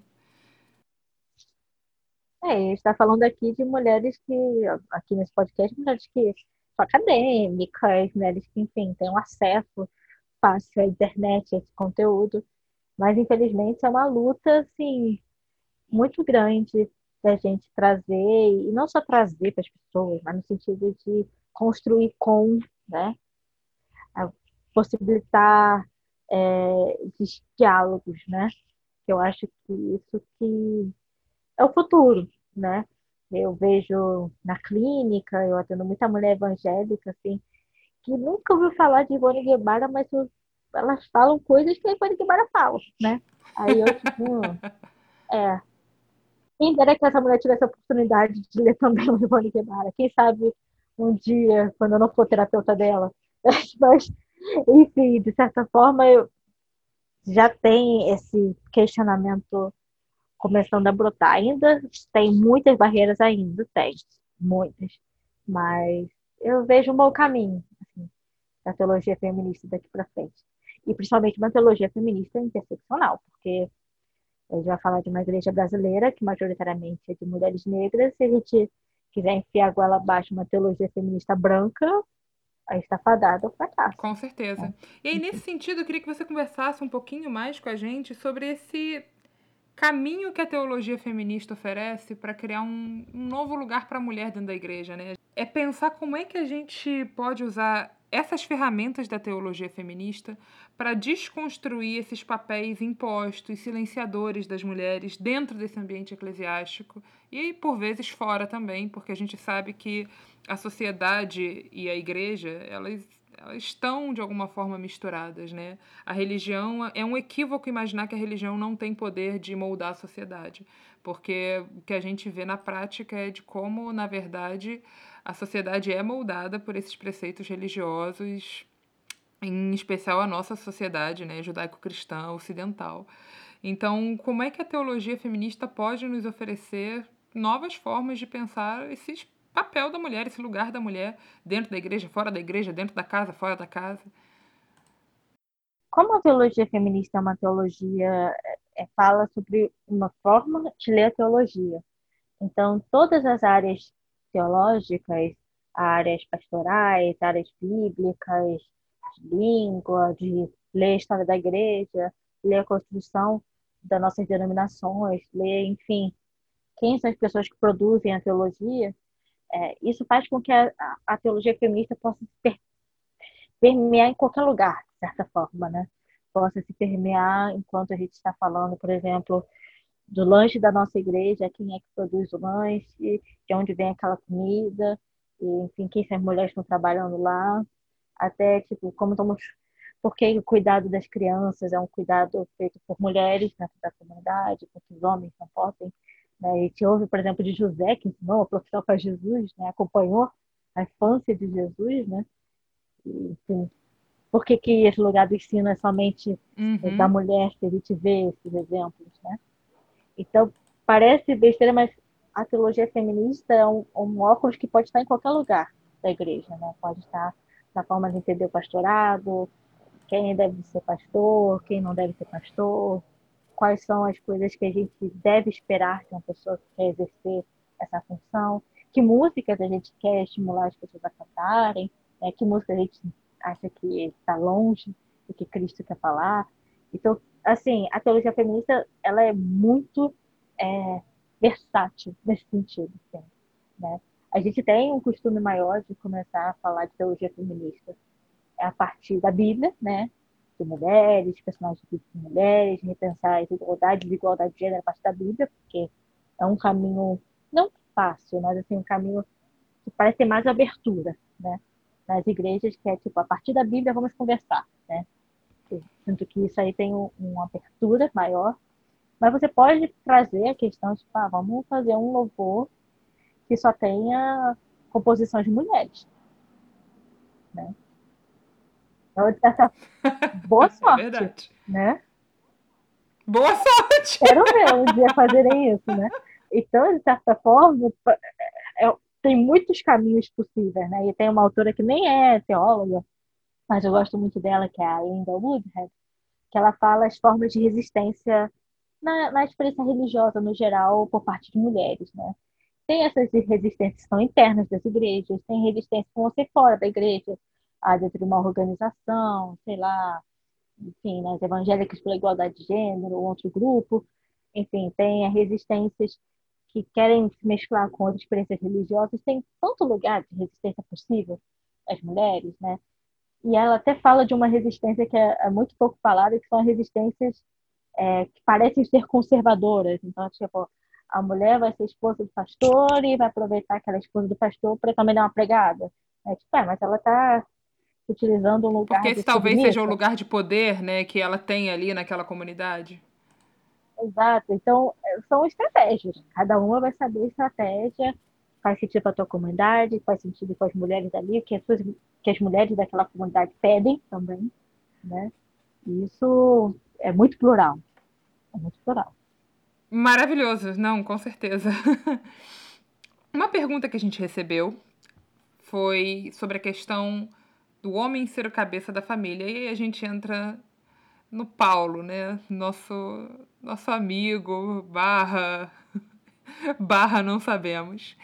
É, a gente está falando aqui de mulheres que, aqui nesse podcast, mulheres que são acadêmicas, mulheres que, enfim, têm um acesso fácil à internet, a esse conteúdo. Mas, infelizmente, é uma luta, assim, muito grande da gente trazer, e não só trazer para as pessoas, mas no sentido de construir com, né? possibilitar é, diálogos, né? Eu acho que isso que é o futuro, né? Eu vejo na clínica, eu atendo muita mulher evangélica, assim, que nunca ouviu falar de Ivone Guevara, mas elas falam coisas que a Ivone Guevara fala, né? Aí eu, tipo, é. Quem dera que essa mulher tivesse a oportunidade de ler também o Ivone Guevara. Quem sabe um dia, quando eu não for terapeuta dela. Mas, enfim, de certa forma, eu já tem esse questionamento começando a brotar. Ainda tem muitas barreiras ainda, tem, muitas. Mas eu vejo um bom caminho assim, da teologia feminista daqui para frente e principalmente uma teologia feminista interseccional, porque a gente vai falar de uma igreja brasileira que majoritariamente é de mulheres negras, se a gente quiser enfiar a goela abaixo uma teologia feminista branca, aí está fadada ao fracasso. Com certeza. É. E aí, nesse sentido, eu queria que você conversasse um pouquinho mais com a gente sobre esse caminho que a teologia feminista oferece para criar um, um novo lugar para a mulher dentro da igreja, né? É pensar como é que a gente pode usar essas ferramentas da teologia feminista para desconstruir esses papéis impostos, silenciadores das mulheres dentro desse ambiente eclesiástico e, por vezes, fora também, porque a gente sabe que a sociedade e a igreja, elas, elas estão, de alguma forma, misturadas, né? A religião... É um equívoco imaginar que a religião não tem poder de moldar a sociedade, porque o que a gente vê na prática é de como, na verdade a sociedade é moldada por esses preceitos religiosos, em especial a nossa sociedade né, judaico-cristã ocidental. Então, como é que a teologia feminista pode nos oferecer novas formas de pensar esse papel da mulher, esse lugar da mulher dentro da igreja, fora da igreja, dentro da casa, fora da casa? Como a teologia feminista é uma teologia, é, fala sobre uma forma de ler a teologia. Então, todas as áreas teológicas, áreas pastorais, áreas bíblicas, de língua, de ler a história da igreja, ler a construção das nossas denominações, ler, enfim, quem são as pessoas que produzem a teologia, é, isso faz com que a, a, teologia feminista possa se per, permear em qualquer lugar, de certa forma, né? Possa se permear enquanto a gente está falando, por exemplo, do lanche da nossa igreja, quem é que produz o lanche, de onde vem aquela comida, e, enfim, quem são as mulheres que estão trabalhando lá, até, tipo, como estamos... Porque o cuidado das crianças é um cuidado feito por mulheres dentro da comunidade, porque os homens não podem. Né? A gente ouve, por exemplo, de José, que ensinou a profissão para Jesus, né? acompanhou a infância de Jesus, né? E, enfim, por que, que esse lugar do ensino é somente uhum. da mulher que a gente vê esses exemplos, né? Então, parece besteira, mas a teologia feminista é um, um óculos que pode estar em qualquer lugar da igreja, né? Pode estar na forma de entender o pastorado, quem deve ser pastor, quem não deve ser pastor, quais são as coisas que a gente deve esperar de uma pessoa que quer exercer essa função, que músicas a gente quer estimular as pessoas a cantarem, né? que música a gente acha que está longe do que Cristo quer falar. Então, assim, a teologia feminista ela é muito é, versátil nesse sentido, assim, né? A gente tem um costume maior de começar a falar de teologia feminista a partir da Bíblia, né? De mulheres, personagens de mulheres, repensar a igualdade e igualdade de gênero a partir da Bíblia, porque é um caminho não fácil, mas assim um caminho que parece ter mais abertura, né? Nas igrejas que é tipo a partir da Bíblia vamos conversar, né? Sinto que isso aí tem uma abertura maior. Mas você pode trazer a questão de, ah, vamos fazer um louvor que só tenha composições de mulheres. Né? Então, essa boa é sorte. É verdade. Né? Boa sorte! Quero ver um dia fazerem isso, né? Então, de certa forma, é, tem muitos caminhos possíveis, né? E tem uma autora que nem é teóloga, mas eu gosto muito dela, que é a Linda Woodhead, que ela fala as formas de resistência na, na experiência religiosa no geral por parte de mulheres, né? Tem essas resistências que são internas das igrejas, tem resistências que vão ser fora da igreja, a dentro de uma organização, sei lá, enfim, nas evangélicas pela igualdade de gênero, ou outro grupo, enfim, tem as resistências que querem se mesclar com outras experiências religiosas, tem tanto lugar de resistência possível às mulheres, né? E ela até fala de uma resistência que é, é muito pouco falada, que são as resistências é, que parecem ser conservadoras. Então, tipo, a mulher vai ser esposa do pastor e vai aproveitar aquela esposa do pastor para também dar uma pregada. É, tipo, é, mas ela está utilizando um lugar. Porque esse talvez seja o lugar de poder, né, que ela tem ali naquela comunidade. Exato. Então, é, são estratégias. Cada uma vai saber a estratégia faz sentido para a tua comunidade, faz sentido com as mulheres ali, que as, suas, que as mulheres daquela comunidade pedem também, né? E isso é muito plural. É muito plural. Maravilhoso, não, com certeza. Uma pergunta que a gente recebeu foi sobre a questão do homem ser o cabeça da família. E aí a gente entra no Paulo, né? Nosso, nosso amigo, barra, barra não sabemos.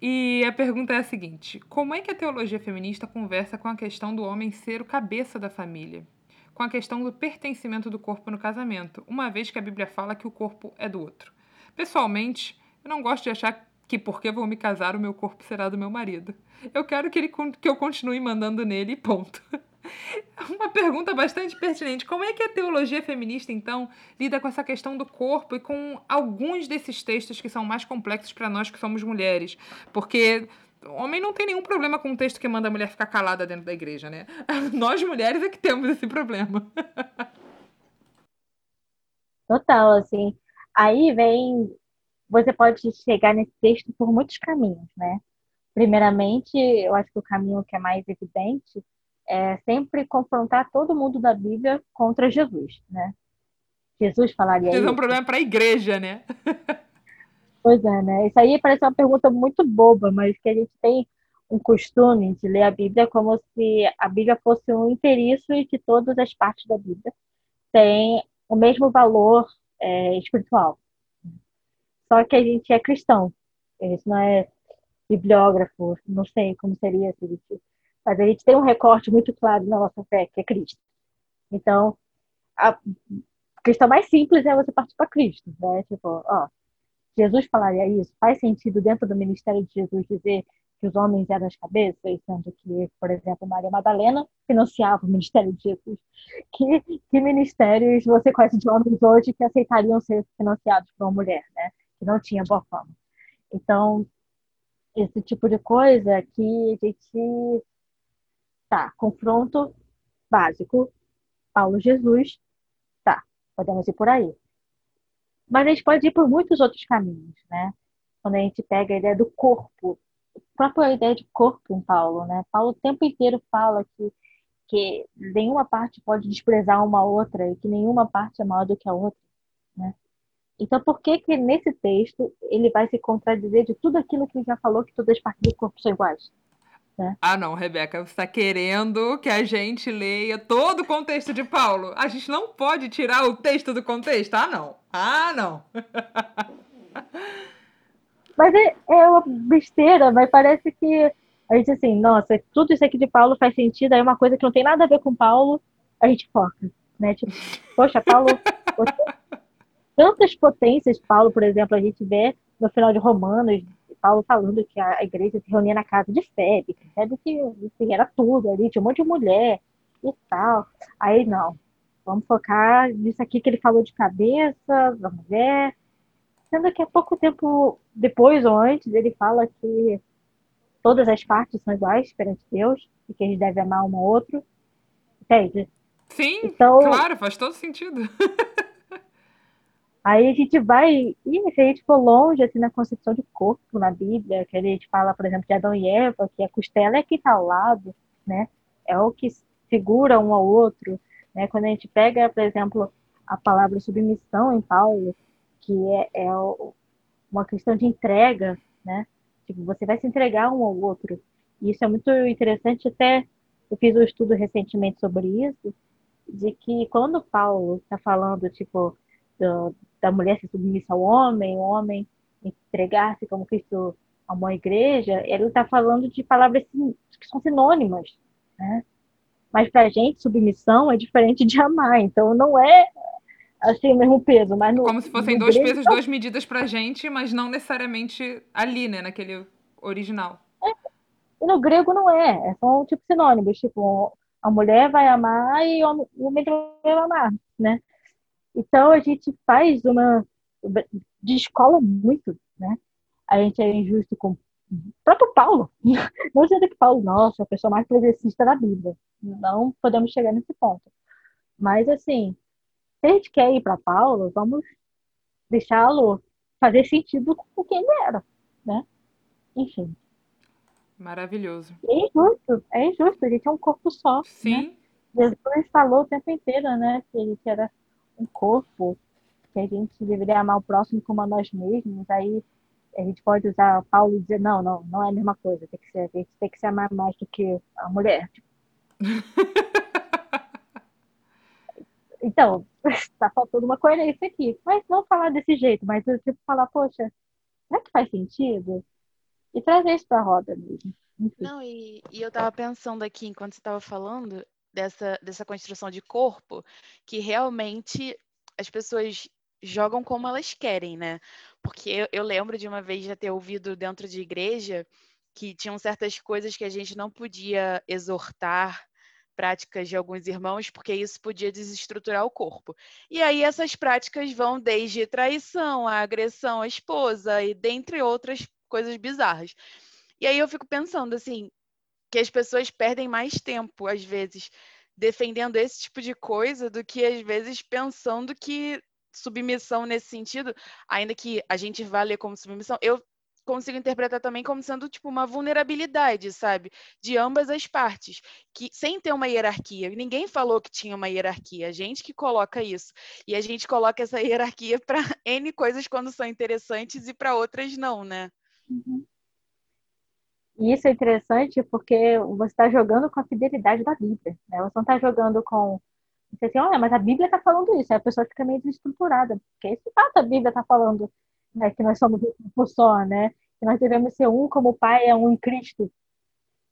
E a pergunta é a seguinte: como é que a teologia feminista conversa com a questão do homem ser o cabeça da família? Com a questão do pertencimento do corpo no casamento, uma vez que a Bíblia fala que o corpo é do outro. Pessoalmente, eu não gosto de achar que porque vou me casar o meu corpo será do meu marido. Eu quero que, ele, que eu continue mandando nele ponto. Uma pergunta bastante pertinente. Como é que a teologia feminista, então, lida com essa questão do corpo e com alguns desses textos que são mais complexos para nós que somos mulheres? Porque homem não tem nenhum problema com um texto que manda a mulher ficar calada dentro da igreja, né? Nós mulheres é que temos esse problema. Total, assim. Aí vem. Você pode chegar nesse texto por muitos caminhos, né? Primeiramente, eu acho que o caminho que é mais evidente é sempre confrontar todo mundo da Bíblia contra Jesus, né? Jesus falaria isso. Isso é um problema para a igreja, né? pois é, né? Isso aí parece uma pergunta muito boba, mas que a gente tem um costume de ler a Bíblia como se a Bíblia fosse um inteiriço e que todas as partes da Bíblia têm o mesmo valor é, espiritual. Só que a gente é cristão, a gente não é bibliógrafo, não sei como seria se gente mas a gente tem um recorte muito claro na nossa fé, que é Cristo. Então, a questão mais simples é você partir para Cristo, né? Tipo, ó, Jesus falaria isso? Faz sentido dentro do ministério de Jesus dizer que os homens eram as cabeças, sendo que, por exemplo, Maria Madalena financiava o ministério de Jesus. Que, que ministérios você conhece de homens hoje que aceitariam ser financiados por uma mulher, né? Que não tinha boa fama. Então, esse tipo de coisa que a gente tá, confronto básico, Paulo Jesus, tá, podemos ir por aí. Mas a gente pode ir por muitos outros caminhos, né? Quando a gente pega a ideia do corpo, a própria ideia de corpo em Paulo, né? Paulo o tempo inteiro fala que, que nenhuma parte pode desprezar uma outra e que nenhuma parte é maior do que a outra, né? Então, por que que nesse texto ele vai se contradizer de tudo aquilo que ele já falou que todas as partes do corpo são iguais? Né? Ah, não, Rebeca, você está querendo que a gente leia todo o contexto de Paulo. A gente não pode tirar o texto do contexto. Ah, não. Ah, não. Mas é, é uma besteira, mas parece que a gente assim, nossa, tudo isso aqui de Paulo faz sentido, aí uma coisa que não tem nada a ver com Paulo, a gente foca, né? Tipo, poxa, Paulo, tantas potências, Paulo, por exemplo, a gente vê no final de Romanos, Paulo falando que a igreja se reunia na casa de Febe, Febe que assim, era tudo ali, tinha um monte de mulher e tal. Aí não, vamos focar nisso aqui que ele falou de cabeça, da mulher, Sendo que há pouco tempo depois ou antes, ele fala que todas as partes são iguais perante Deus e que a gente deve amar um ao outro. Entende? Sim, então, claro, faz todo sentido. aí a gente vai, e se a gente for longe assim, na concepção de corpo na Bíblia, que a gente fala, por exemplo, de Adão e Eva, que a costela é que está ao lado, né? É o que segura um ao outro. Né? Quando a gente pega, por exemplo, a palavra submissão em Paulo, que é, é uma questão de entrega, né? Tipo, você vai se entregar um ao outro. E isso é muito interessante, até eu fiz um estudo recentemente sobre isso, de que quando Paulo está falando, tipo, do, da mulher se submissa ao homem, o homem entregar-se como Cristo a igreja, ele está falando de palavras que são sinônimas, né? Mas para a gente, submissão é diferente de amar. Então, não é assim, o mesmo peso. Mas no, Como se fossem dois grego, pesos, duas medidas pra gente, mas não necessariamente ali, né? Naquele original. É. No grego não é. é são tipo sinônimos. Tipo, a mulher vai amar e o homem vai amar, né? Então a gente faz uma. descola muito, né? A gente é injusto com o próprio Paulo. Não dizendo que Paulo, nossa, é a pessoa mais progressista da Bíblia. Não podemos chegar nesse ponto. Mas, assim, se a gente quer ir para Paulo, vamos deixá-lo fazer sentido com quem ele era, né? Enfim. Maravilhoso. É injusto, é injusto, a gente é um corpo só. Né? Sim. Né? Jesus falou o tempo inteiro, né? Que gente era um corpo, que a gente deveria amar o próximo como a nós mesmos. Aí a gente pode usar Paulo e dizer, não, não, não é a mesma coisa. Tem que ser, a gente tem que se amar mais do que a mulher. Então, está faltando uma coerência aqui. Mas não falar desse jeito, mas tipo falar, poxa, será que faz sentido? E trazer isso para a roda mesmo. Enfim. Não, e, e eu estava pensando aqui, enquanto você estava falando, dessa, dessa construção de corpo, que realmente as pessoas jogam como elas querem, né? Porque eu, eu lembro de uma vez já ter ouvido dentro de igreja que tinham certas coisas que a gente não podia exortar práticas de alguns irmãos, porque isso podia desestruturar o corpo. E aí essas práticas vão desde traição, a agressão à esposa e dentre outras coisas bizarras. E aí eu fico pensando assim, que as pessoas perdem mais tempo às vezes defendendo esse tipo de coisa do que às vezes pensando que submissão nesse sentido, ainda que a gente vá ler como submissão, eu consigo interpretar também como sendo tipo uma vulnerabilidade, sabe, de ambas as partes, que sem ter uma hierarquia. Ninguém falou que tinha uma hierarquia, a gente que coloca isso. E a gente coloca essa hierarquia para N coisas quando são interessantes e para outras não, né? Uhum. E isso é interessante porque você está jogando com a fidelidade da Bíblia, né? Você não está jogando com você assim, olha, mas a Bíblia está falando isso, aí a pessoa fica meio desestruturada, porque esse fato a Bíblia está falando né, que nós somos um corpo só, né? Que nós devemos ser um como o Pai é um em Cristo,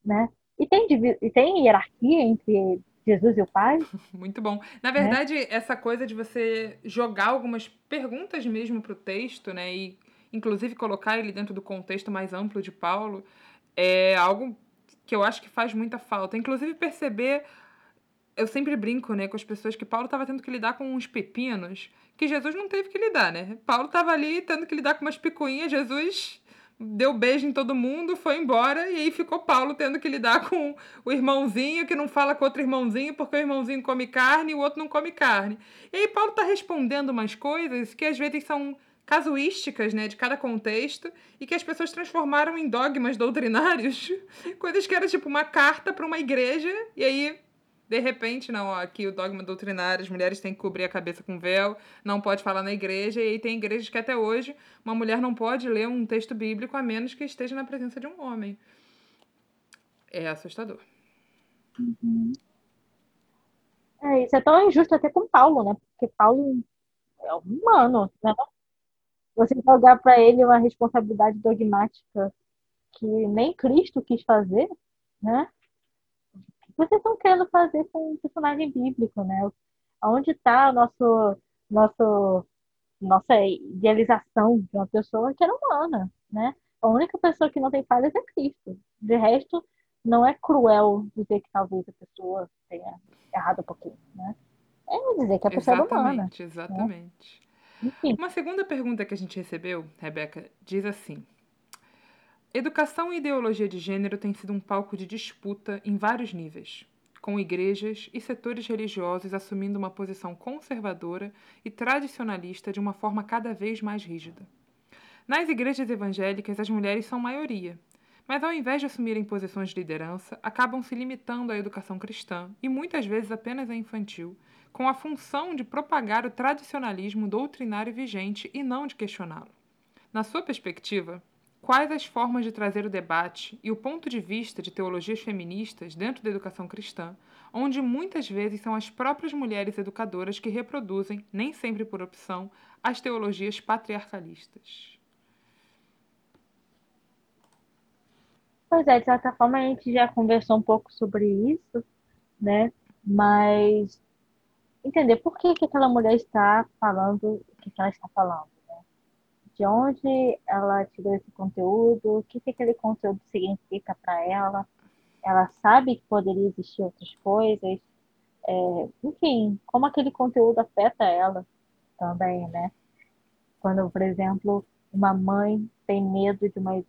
né? E tem, e tem hierarquia entre Jesus e o Pai? Muito bom. Na né? verdade, né? essa coisa de você jogar algumas perguntas mesmo para o texto, né? E inclusive colocar ele dentro do contexto mais amplo de Paulo, é algo que eu acho que faz muita falta. Inclusive, perceber. Eu sempre brinco né, com as pessoas que Paulo estava tendo que lidar com uns pepinos que Jesus não teve que lidar, né? Paulo estava ali tendo que lidar com umas picuinhas, Jesus deu beijo em todo mundo, foi embora, e aí ficou Paulo tendo que lidar com o irmãozinho que não fala com outro irmãozinho porque o irmãozinho come carne e o outro não come carne. E aí Paulo está respondendo umas coisas que às vezes são casuísticas, né, de cada contexto, e que as pessoas transformaram em dogmas doutrinários, coisas que era tipo uma carta para uma igreja, e aí de repente, não, ó, aqui o dogma doutrinário, as mulheres têm que cobrir a cabeça com véu, não pode falar na igreja, e tem igrejas que até hoje uma mulher não pode ler um texto bíblico a menos que esteja na presença de um homem. É assustador. Uhum. É, isso é tão injusto até com Paulo, né? Porque Paulo é humano, né? Você jogar para ele uma responsabilidade dogmática que nem Cristo quis fazer, né? vocês estão querendo fazer com um personagem bíblico, né? Onde está nosso, nosso, nossa idealização de uma pessoa que era humana, né? A única pessoa que não tem falhas é Cristo. De resto, não é cruel dizer que talvez a pessoa tenha errado um pouquinho, né? É dizer que a pessoa exatamente, é humana. Exatamente, né? Uma segunda pergunta que a gente recebeu, Rebeca, diz assim: Educação e ideologia de gênero têm sido um palco de disputa em vários níveis, com igrejas e setores religiosos assumindo uma posição conservadora e tradicionalista de uma forma cada vez mais rígida. Nas igrejas evangélicas, as mulheres são maioria, mas ao invés de assumirem posições de liderança, acabam se limitando à educação cristã e muitas vezes apenas à infantil, com a função de propagar o tradicionalismo doutrinário vigente e não de questioná-lo. Na sua perspectiva, Quais as formas de trazer o debate e o ponto de vista de teologias feministas dentro da educação cristã, onde muitas vezes são as próprias mulheres educadoras que reproduzem, nem sempre por opção, as teologias patriarcalistas? Pois é, de certa forma a gente já conversou um pouco sobre isso, né? Mas entender por que, que aquela mulher está falando o que, que ela está falando de onde ela tirou esse conteúdo, o que, que aquele conteúdo significa para ela. Ela sabe que poderia existir outras coisas. É, enfim, como aquele conteúdo afeta ela também, né? Quando, por exemplo, uma mãe tem medo de, uma,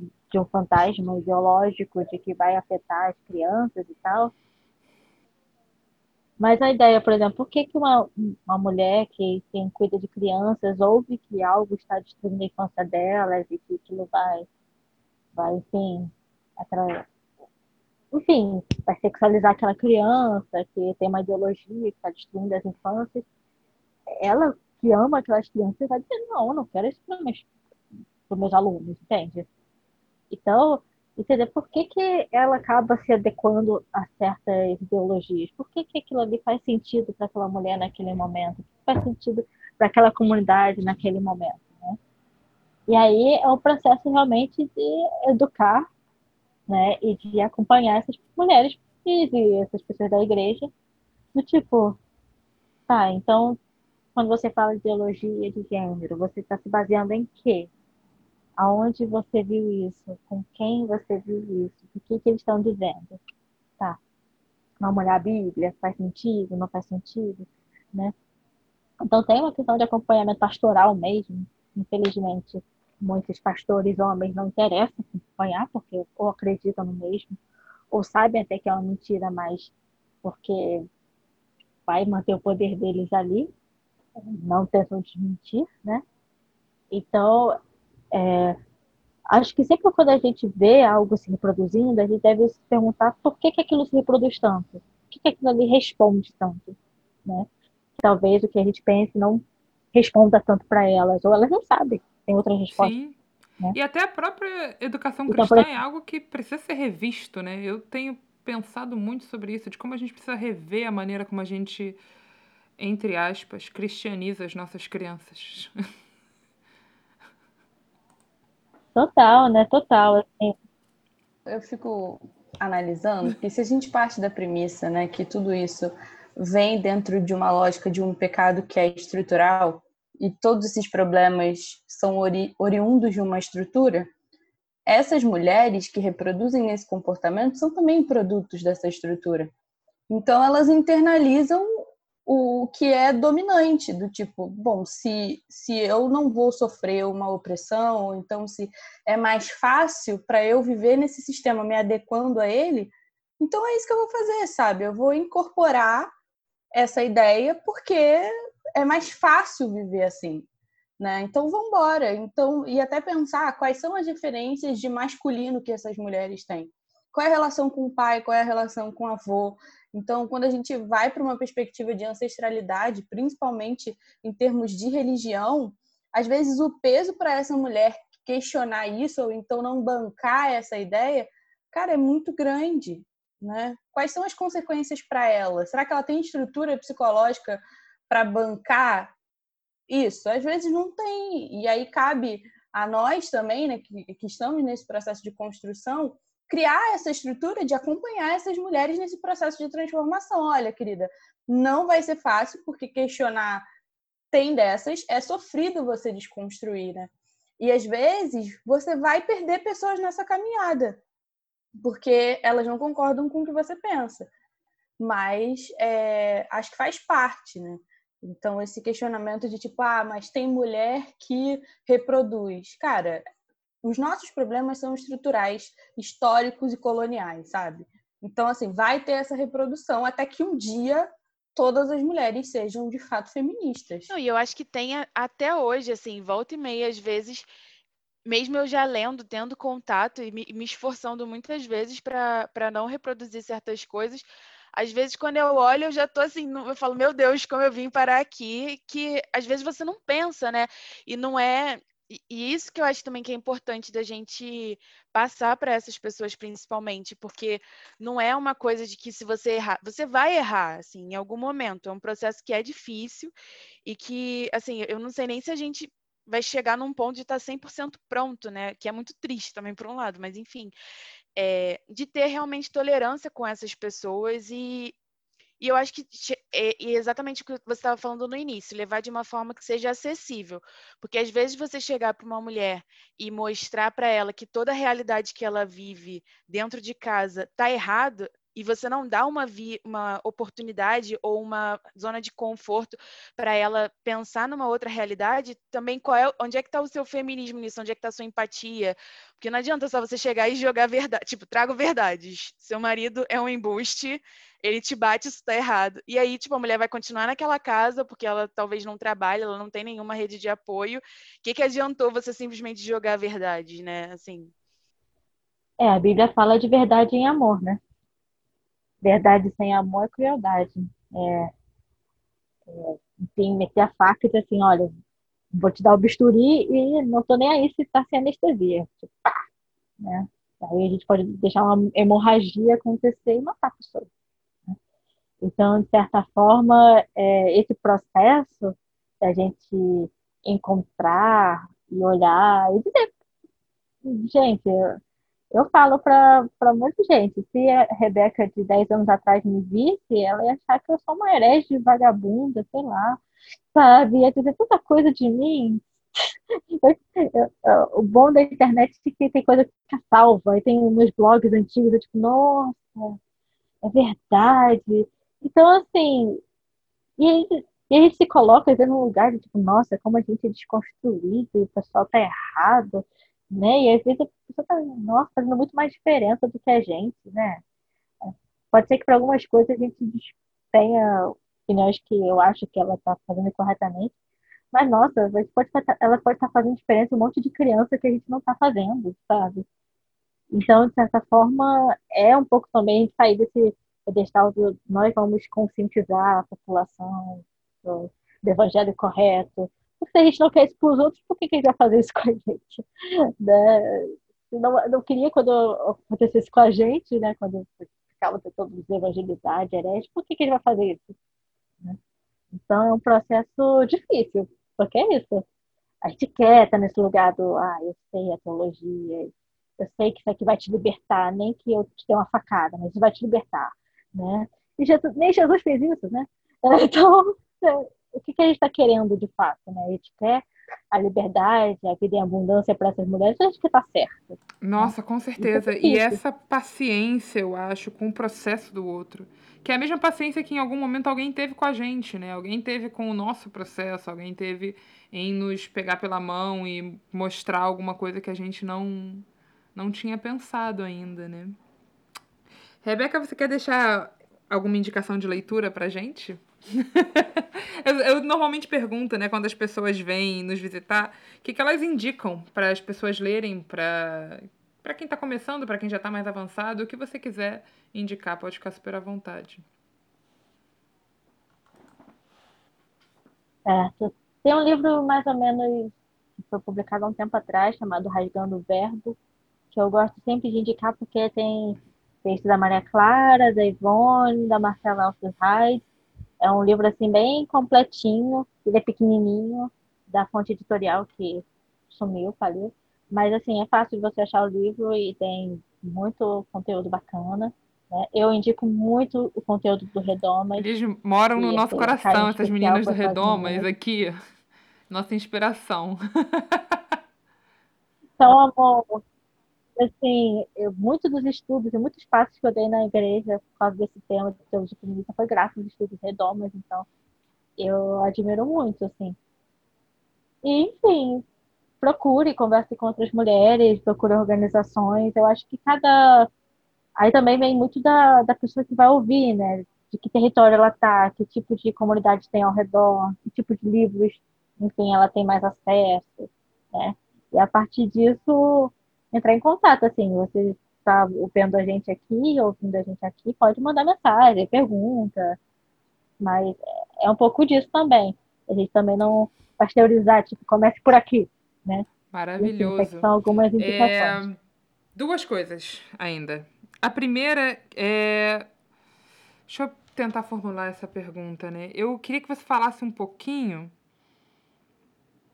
de um fantasma ideológico de que vai afetar as crianças e tal, mas a ideia, por exemplo, por que, que uma, uma mulher que quem cuida de crianças ouve que algo está destruindo a infância delas e que aquilo vai, vai enfim, atrair, enfim, vai sexualizar aquela criança, que tem uma ideologia que está destruindo as infâncias, ela que ama aquelas crianças vai dizer, não, não quero isso para meus, meus alunos, entende? Então, entender por que, que ela acaba se adequando a certas ideologias. Por que, que aquilo ali faz sentido para aquela mulher naquele momento? Faz sentido para aquela comunidade naquele momento. Né? E aí é um processo realmente de educar né, e de acompanhar essas mulheres e essas pessoas da igreja do tipo, tá, então quando você fala de ideologia de gênero, você está se baseando em quê? Aonde você viu isso? Com quem você viu isso? O que, que eles estão dizendo? Tá. Vamos olhar a Bíblia? Faz sentido? Não faz sentido? Né? Então tem uma questão de acompanhamento pastoral mesmo. Infelizmente, muitos pastores homens não interessam acompanhar, porque ou acreditam no mesmo, ou sabem até que é uma mentira, mas porque vai manter o poder deles ali, não tentam desmentir, né? Então, é, acho que sempre quando a gente vê algo se reproduzindo, a gente deve se perguntar por que, que aquilo se reproduz tanto? Por que, que aquilo ali responde tanto? Né? Talvez o que a gente pense não responda tanto para elas, ou elas não sabem, tem outras respostas. Sim. Né? E até a própria educação então, cristã é algo que precisa ser revisto, né? Eu tenho pensado muito sobre isso, de como a gente precisa rever a maneira como a gente, entre aspas, cristianiza as nossas crianças. Total, né? Total. Assim. Eu fico analisando que se a gente parte da premissa, né, que tudo isso vem dentro de uma lógica de um pecado que é estrutural e todos esses problemas são ori oriundos de uma estrutura, essas mulheres que reproduzem esse comportamento são também produtos dessa estrutura. Então, elas internalizam o que é dominante, do tipo, bom, se, se eu não vou sofrer uma opressão, ou então se é mais fácil para eu viver nesse sistema me adequando a ele, então é isso que eu vou fazer, sabe? Eu vou incorporar essa ideia porque é mais fácil viver assim. Né? Então vamos embora. Então e até pensar quais são as diferenças de masculino que essas mulheres têm. Qual é a relação com o pai? Qual é a relação com o avô? Então, quando a gente vai para uma perspectiva de ancestralidade, principalmente em termos de religião, às vezes o peso para essa mulher questionar isso ou então não bancar essa ideia, cara, é muito grande, né? Quais são as consequências para ela? Será que ela tem estrutura psicológica para bancar isso? Às vezes não tem. E aí cabe a nós também, né, que, que estamos nesse processo de construção, criar essa estrutura de acompanhar essas mulheres nesse processo de transformação. Olha, querida, não vai ser fácil, porque questionar tem dessas, é sofrido você desconstruir, né? E às vezes você vai perder pessoas nessa caminhada, porque elas não concordam com o que você pensa. Mas é, acho que faz parte, né? Então, esse questionamento de tipo, ah, mas tem mulher que reproduz. Cara, os nossos problemas são estruturais, históricos e coloniais, sabe? Então, assim, vai ter essa reprodução até que um dia todas as mulheres sejam de fato feministas. Não, e eu acho que tem até hoje, assim, volta e meia, às vezes, mesmo eu já lendo, tendo contato e me, me esforçando muitas vezes para não reproduzir certas coisas, às vezes quando eu olho, eu já tô assim, eu falo, meu Deus, como eu vim parar aqui, que às vezes você não pensa, né? E não é e isso que eu acho também que é importante da gente passar para essas pessoas principalmente, porque não é uma coisa de que se você errar, você vai errar, assim, em algum momento. É um processo que é difícil e que, assim, eu não sei nem se a gente vai chegar num ponto de estar 100% pronto, né? Que é muito triste também por um lado, mas enfim, é, de ter realmente tolerância com essas pessoas e, e eu acho que é, é exatamente o que você estava falando no início, levar de uma forma que seja acessível. Porque às vezes você chegar para uma mulher e mostrar para ela que toda a realidade que ela vive dentro de casa está errado, e você não dá uma, vi, uma oportunidade ou uma zona de conforto para ela pensar numa outra realidade, também qual é, onde é que está o seu feminismo nisso? Onde é que está a sua empatia? Porque não adianta só você chegar e jogar verdade, tipo, trago verdades. Seu marido é um embuste, ele te bate, isso está errado. E aí, tipo, a mulher vai continuar naquela casa porque ela talvez não trabalhe, ela não tem nenhuma rede de apoio. O que, que adiantou você simplesmente jogar verdades, né? Assim. É, a Bíblia fala de verdade em amor, né? Verdade sem amor é crueldade. É, é, enfim, meter a faca e dizer assim, olha, vou te dar o bisturi e não tô nem aí se tá sem anestesia. Tipo, pá, né? Aí a gente pode deixar uma hemorragia acontecer e matar a pessoa. Né? Então, de certa forma, é, esse processo da gente encontrar e olhar e dizer, gente, eu falo para muita gente, se a Rebeca de 10 anos atrás me visse, ela ia achar que eu sou uma herege vagabunda, sei lá, sabe? Ia dizer tanta coisa de mim. o bom da internet é que tem coisa que fica salva, e tem meus blogs antigos, eu tipo, nossa, é verdade. Então, assim, e, e a gente se coloca num lugar de tipo, nossa, como a gente é desconstruído, o pessoal tá errado né? E às vezes a pessoa tá, nossa, fazendo muito mais diferença do que a gente, né? Pode ser que para algumas coisas a gente tenha opiniões que eu acho que ela está fazendo corretamente, mas nossa, pode tá, ela pode estar tá fazendo diferença um monte de criança que a gente não está fazendo, sabe? Então, de certa forma, é um pouco também sair desse pedestal do nós vamos conscientizar a população do, do evangelho correto, se a gente não quer isso para os outros, por que, que a vai fazer isso com a gente? Né? Não, não queria quando acontecesse com a gente, né? Quando ficava tentando evangelizar, herege, por que, que a vai fazer isso? Né? Então é um processo difícil, porque é isso. A gente quer estar nesse lugar do, ah, eu sei a teologia, eu sei que isso aqui vai te libertar, nem que eu te dê uma facada, mas isso vai te libertar, né? E Jesus, nem Jesus fez isso, né? Então, o que, que a gente está querendo de fato, né? A gente quer a liberdade, a vida em abundância para essas mulheres, acho que está certo. Nossa, com certeza. E essa paciência, eu acho, com o processo do outro. Que é a mesma paciência que em algum momento alguém teve com a gente, né? Alguém teve com o nosso processo, alguém teve em nos pegar pela mão e mostrar alguma coisa que a gente não, não tinha pensado ainda, né? Rebeca, você quer deixar alguma indicação de leitura pra gente? eu, eu, normalmente pergunto, né, quando as pessoas vêm nos visitar, o que, que elas indicam para as pessoas lerem, para para quem está começando, para quem já está mais avançado, o que você quiser indicar, pode ficar super à vontade. Certo. Tem um livro mais ou menos que foi publicado há um tempo atrás, chamado Rasgando o Verbo, que eu gosto sempre de indicar porque tem texto da Maria Clara, da Ivone, da Marcela Reis, é um livro assim bem completinho, ele é pequenininho, da fonte editorial que sumiu, faliu. Mas assim, é fácil de você achar o livro e tem muito conteúdo bacana. Né? Eu indico muito o conteúdo do Redomas. Eles moram no nosso coração, essas meninas do Redomas aqui. Nossa inspiração. Então, amor, assim, muito dos estudos e muitos passos que eu dei na igreja por causa desse tema de teologia feminista foi graças aos estudos redomas, então eu admiro muito, assim. E, enfim, procure, converse com outras mulheres, procure organizações. Eu acho que cada. Aí também vem muito da, da pessoa que vai ouvir, né? De que território ela tá, que tipo de comunidade tem ao redor, que tipo de livros, enfim, ela tem mais acesso, né? E a partir disso, entrar em contato, assim, você está vendo a gente aqui, ouvindo a gente aqui, pode mandar mensagem, pergunta, mas é um pouco disso também. A gente também não pasteurizar, tipo, comece por aqui, né? Maravilhoso. Enfim, são algumas indicações. É... Duas coisas ainda. A primeira é. Deixa eu tentar formular essa pergunta, né? Eu queria que você falasse um pouquinho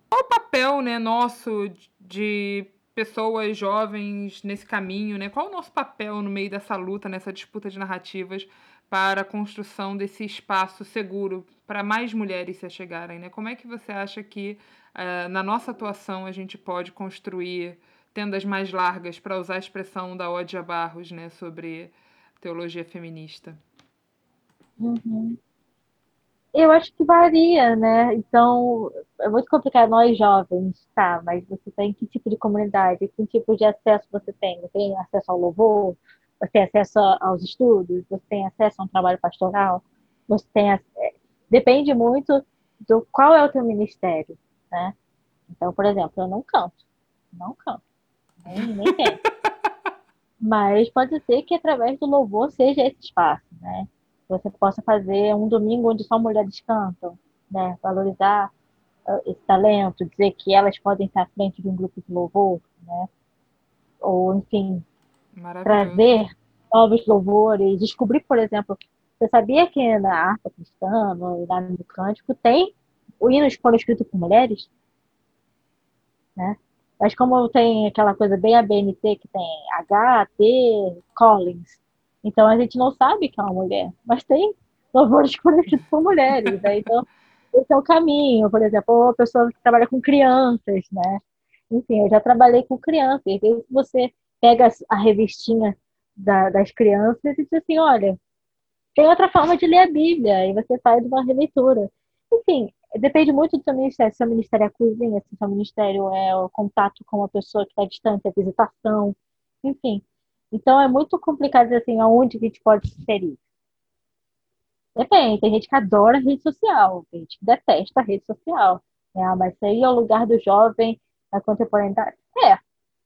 qual o papel, né, nosso de pessoas jovens nesse caminho, né? Qual o nosso papel no meio dessa luta, nessa disputa de narrativas para a construção desse espaço seguro para mais mulheres se chegarem, né? Como é que você acha que uh, na nossa atuação a gente pode construir tendas mais largas, para usar a expressão da Odia Barros, né, sobre teologia feminista? Uhum. Eu acho que varia, né? Então, é muito complicado nós jovens, tá? Mas você tem que tipo de comunidade, que tipo de acesso você tem? Você tem acesso ao louvor? Você tem acesso aos estudos? Você tem acesso a um trabalho pastoral? Você tem é, depende muito do qual é o teu ministério, né? Então, por exemplo, eu não canto, não canto, nem, nem tenho. Mas pode ser que através do louvor seja esse espaço, né? Você possa fazer um domingo onde só mulheres cantam, né? Valorizar uh, esse talento, dizer que elas podem estar à frente de um grupo de louvor, né? Ou, enfim, trazer novos louvores, descobrir, por exemplo, você sabia que na harpa cristã, no, lá no cântico, tem o hinos foram escritos por mulheres? Né? Mas como tem aquela coisa bem ABNT, que tem H, T, Collins, então a gente não sabe que é uma mulher, mas tem louvores conhecidos por mulheres, né? Então, esse é o caminho, por exemplo, a pessoa que trabalha com crianças, né? Enfim, eu já trabalhei com crianças, às vezes você pega a revistinha da, das crianças e diz assim, olha, tem outra forma de ler a Bíblia, e você faz uma releitura. Enfim, depende muito do seu ministério, se o seu ministério é a cozinha, se o seu ministério é o contato com uma pessoa que está distante, a visitação, enfim. Então é muito complicado dizer assim, aonde a gente pode se inserir. Depende, tem gente que adora rede social, tem gente que detesta a rede social. Ah, mas aí é o lugar do jovem na contemporaneidade. É,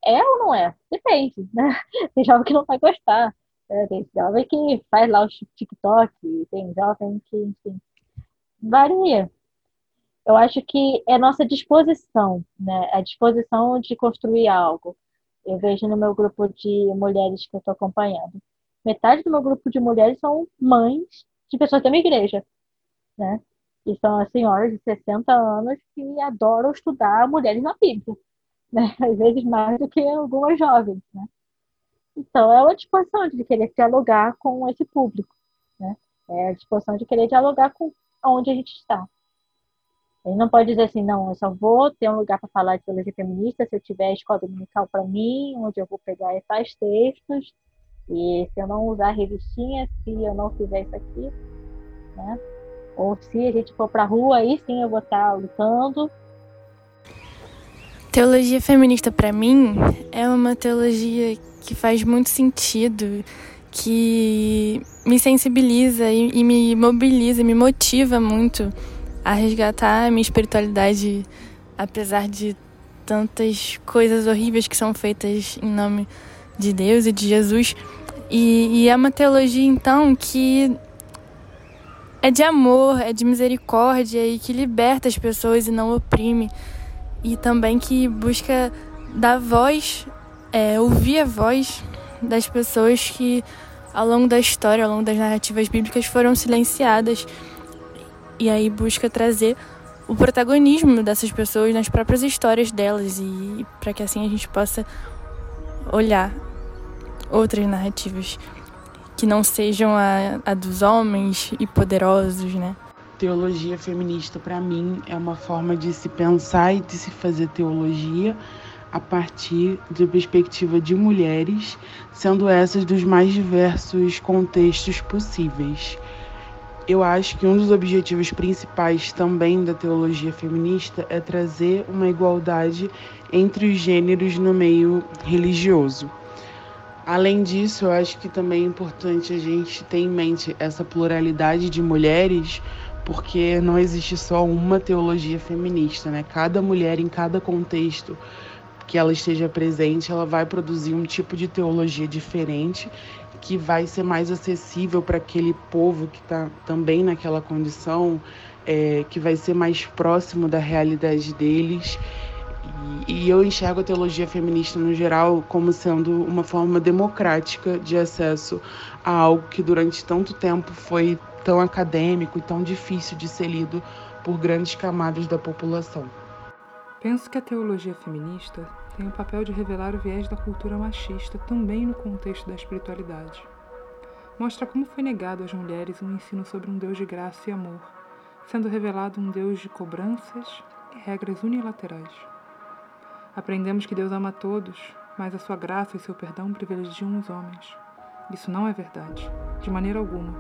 é ou não é? Depende, né? Tem jovem que não vai gostar. Né? Tem jovem que faz lá o TikTok, tem jovem que, enfim, varia. Eu acho que é nossa disposição, né? A disposição de construir algo. Eu vejo no meu grupo de mulheres que eu estou acompanhando. Metade do meu grupo de mulheres são mães de pessoas da minha igreja, né? E são as senhoras de 60 anos que adoram estudar mulheres na Bíblia, né? Às vezes mais do que algumas jovens, né? Então, é uma disposição de querer dialogar com esse público, né? É a disposição de querer dialogar com onde a gente está. Gente não pode dizer assim, não, eu só vou ter um lugar para falar de teologia feminista se eu tiver a escola dominical para mim, onde eu vou pegar esses textos, e se eu não usar revistinha, se eu não fizer isso aqui, né? Ou se a gente for para a rua, aí sim eu vou estar lutando. Teologia feminista, para mim, é uma teologia que faz muito sentido, que me sensibiliza e, e me mobiliza, me motiva muito a resgatar a minha espiritualidade, apesar de tantas coisas horríveis que são feitas em nome de Deus e de Jesus. E, e é uma teologia, então, que é de amor, é de misericórdia e que liberta as pessoas e não oprime. E também que busca dar voz, é, ouvir a voz das pessoas que, ao longo da história, ao longo das narrativas bíblicas, foram silenciadas e aí busca trazer o protagonismo dessas pessoas nas próprias histórias delas e para que assim a gente possa olhar outras narrativas que não sejam a, a dos homens e poderosos, né? Teologia feminista para mim é uma forma de se pensar e de se fazer teologia a partir de perspectiva de mulheres, sendo essas dos mais diversos contextos possíveis eu acho que um dos objetivos principais também da teologia feminista é trazer uma igualdade entre os gêneros no meio religioso. Além disso, eu acho que também é importante a gente ter em mente essa pluralidade de mulheres, porque não existe só uma teologia feminista, né? Cada mulher em cada contexto que ela esteja presente, ela vai produzir um tipo de teologia diferente que vai ser mais acessível para aquele povo que está também naquela condição, é, que vai ser mais próximo da realidade deles. E, e eu enxergo a teologia feminista no geral como sendo uma forma democrática de acesso a algo que durante tanto tempo foi tão acadêmico e tão difícil de ser lido por grandes camadas da população. Penso que a teologia feminista tem o papel de revelar o viés da cultura machista também no contexto da espiritualidade. Mostra como foi negado às mulheres um ensino sobre um Deus de graça e amor, sendo revelado um Deus de cobranças e regras unilaterais. Aprendemos que Deus ama todos, mas a sua graça e seu perdão privilegiam os homens. Isso não é verdade, de maneira alguma,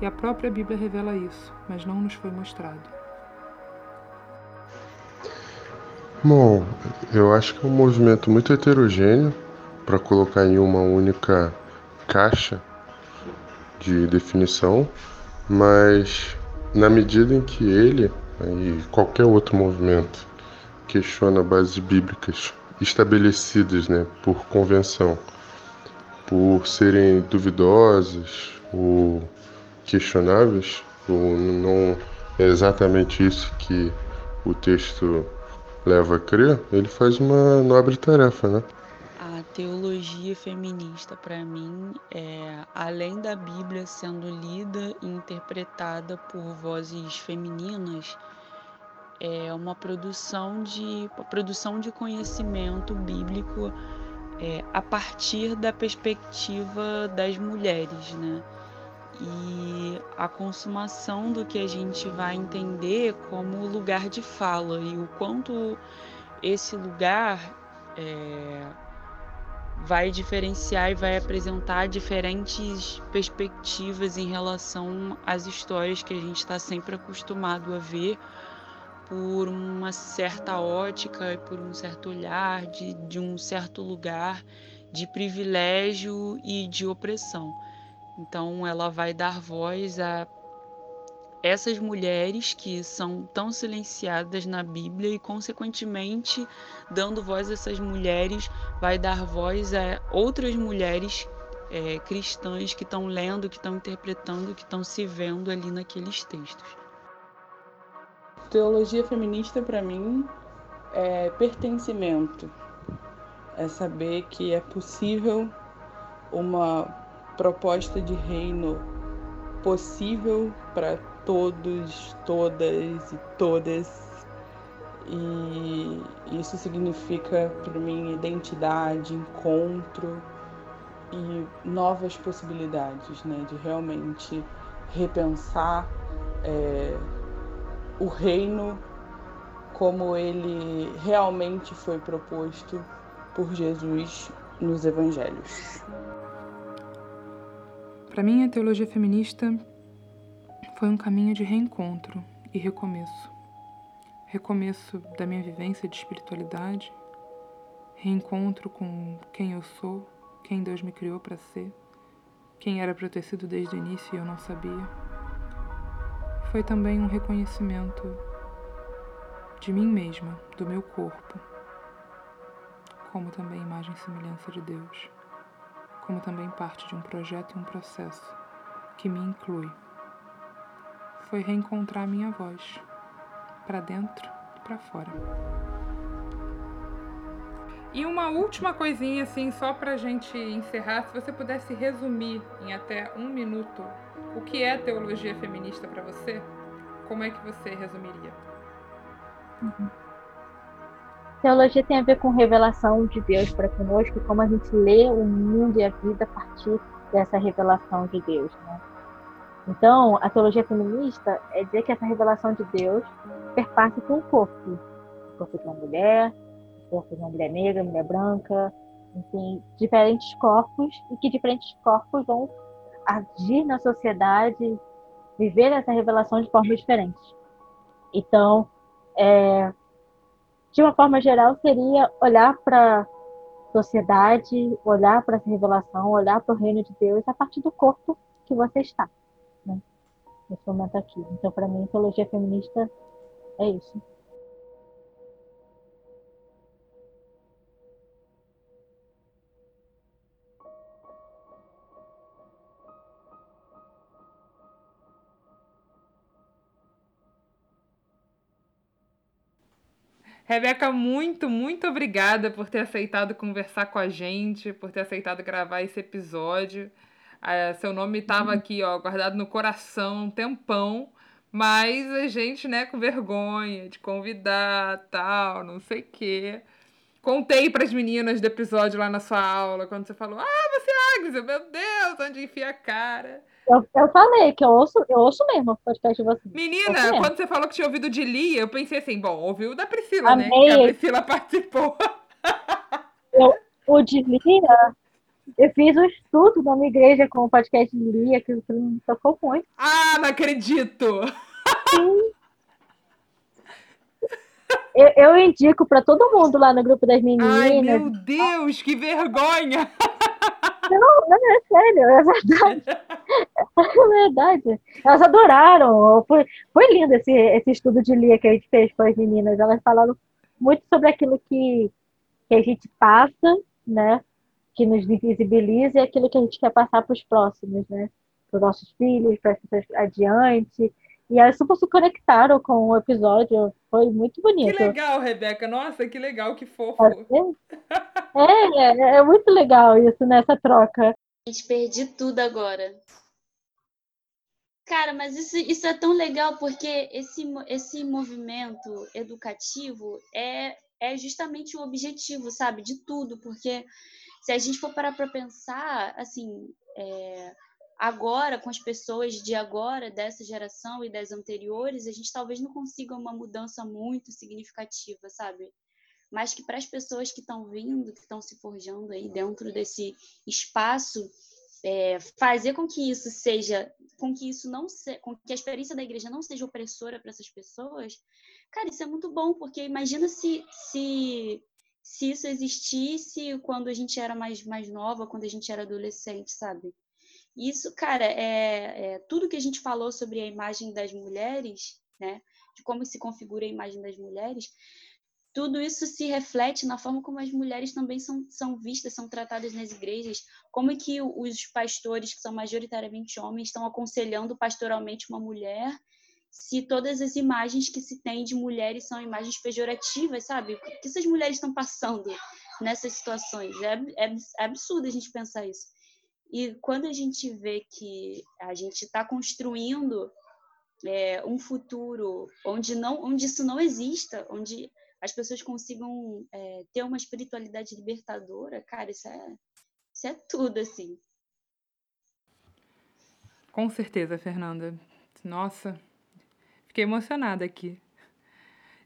e a própria Bíblia revela isso, mas não nos foi mostrado. Bom, eu acho que é um movimento muito heterogêneo para colocar em uma única caixa de definição, mas na medida em que ele e qualquer outro movimento questiona bases bíblicas estabelecidas né, por convenção, por serem duvidosas ou questionáveis, ou não é exatamente isso que o texto leva a crer, ele faz uma nobre tarefa, né? A teologia feminista, para mim, é além da Bíblia sendo lida e interpretada por vozes femininas, é uma produção de produção de conhecimento bíblico é, a partir da perspectiva das mulheres, né? E a consumação do que a gente vai entender como lugar de fala e o quanto esse lugar é, vai diferenciar e vai apresentar diferentes perspectivas em relação às histórias que a gente está sempre acostumado a ver por uma certa ótica e por um certo olhar de, de um certo lugar de privilégio e de opressão. Então, ela vai dar voz a essas mulheres que são tão silenciadas na Bíblia e, consequentemente, dando voz a essas mulheres, vai dar voz a outras mulheres é, cristãs que estão lendo, que estão interpretando, que estão se vendo ali naqueles textos. Teologia feminista, para mim, é pertencimento. É saber que é possível uma proposta de reino possível para todos, todas e todas. E isso significa para mim identidade, encontro e novas possibilidades, né, de realmente repensar é, o reino como ele realmente foi proposto por Jesus nos evangelhos. Para mim, a teologia feminista foi um caminho de reencontro e recomeço. Recomeço da minha vivência de espiritualidade, reencontro com quem eu sou, quem Deus me criou para ser, quem era para ter sido desde o início e eu não sabia. Foi também um reconhecimento de mim mesma, do meu corpo, como também imagem e semelhança de Deus como também parte de um projeto e um processo que me inclui. Foi reencontrar minha voz, para dentro e para fora. E uma última coisinha, assim, só para a gente encerrar, se você pudesse resumir em até um minuto o que é teologia feminista para você, como é que você resumiria? Uhum. Teologia tem a ver com revelação de Deus para conosco, como a gente lê o mundo e a vida a partir dessa revelação de Deus. Né? Então, a teologia feminista é dizer que essa revelação de Deus perpassa por um corpo. O corpo de uma mulher, o corpo de uma mulher negra, mulher branca, enfim, diferentes corpos, e que diferentes corpos vão agir na sociedade, viver essa revelação de formas diferentes. Então, é, de uma forma geral, seria olhar para a sociedade, olhar para essa revelação, olhar para o reino de Deus a partir do corpo que você está, né? nesse momento aqui. Então, para mim, teologia feminista é isso. Rebeca, muito, muito obrigada por ter aceitado conversar com a gente, por ter aceitado gravar esse episódio. Ah, seu nome estava aqui, ó, guardado no coração um tempão, mas a gente, né, com vergonha de convidar, tal, não sei o quê. Contei para as meninas do episódio lá na sua aula, quando você falou: Ah, você é Agnes, meu Deus, onde enfia a cara. Eu, eu falei que eu ouço, eu ouço mesmo o podcast de vocês. Menina, quando você falou que tinha ouvido de Lia, eu pensei assim, bom, ouviu da Priscila, Amei. né? Que a Priscila participou. Eu, o de Lia, eu fiz um estudo na minha igreja com o podcast de Lia, que me tocou muito. Ah, não acredito! Sim. Eu, eu indico para todo mundo lá no grupo das meninas. Ai, meu Deus, que vergonha! Não, não é sério, é verdade. É verdade. Elas adoraram. Foi, foi lindo esse, esse estudo de Lia que a gente fez com as meninas. Elas falaram muito sobre aquilo que, que a gente passa, né? Que nos visibiliza e aquilo que a gente quer passar para os próximos, né? Para os nossos filhos, para as pessoas adiante. E elas super se conectaram com o episódio. Foi muito bonito. Que legal, Rebeca. Nossa, que legal, que fofo. É, é, é muito legal isso nessa troca. Gente, perdi tudo agora. Cara, mas isso, isso é tão legal porque esse, esse movimento educativo é, é justamente o objetivo, sabe, de tudo. Porque se a gente for parar para pensar, assim, é, agora, com as pessoas de agora, dessa geração e das anteriores, a gente talvez não consiga uma mudança muito significativa, sabe? Mas que para as pessoas que estão vindo, que estão se forjando aí dentro desse espaço, é, fazer com que isso seja, com que isso não se, com que a experiência da igreja não seja opressora para essas pessoas, cara, isso é muito bom, porque imagina se, se se isso existisse quando a gente era mais, mais nova, quando a gente era adolescente, sabe? Isso, cara, é, é, tudo que a gente falou sobre a imagem das mulheres, né? De como se configura a imagem das mulheres, tudo isso se reflete na forma como as mulheres também são, são vistas, são tratadas nas igrejas, como é que os pastores, que são majoritariamente homens, estão aconselhando pastoralmente uma mulher, se todas as imagens que se tem de mulheres são imagens pejorativas, sabe? O que essas mulheres estão passando nessas situações? É, é, é absurdo a gente pensar isso. E quando a gente vê que a gente está construindo é, um futuro onde não, onde isso não exista, onde as pessoas consigam é, ter uma espiritualidade libertadora, cara, isso é, isso é tudo assim. Com certeza, Fernanda. Nossa, fiquei emocionada aqui.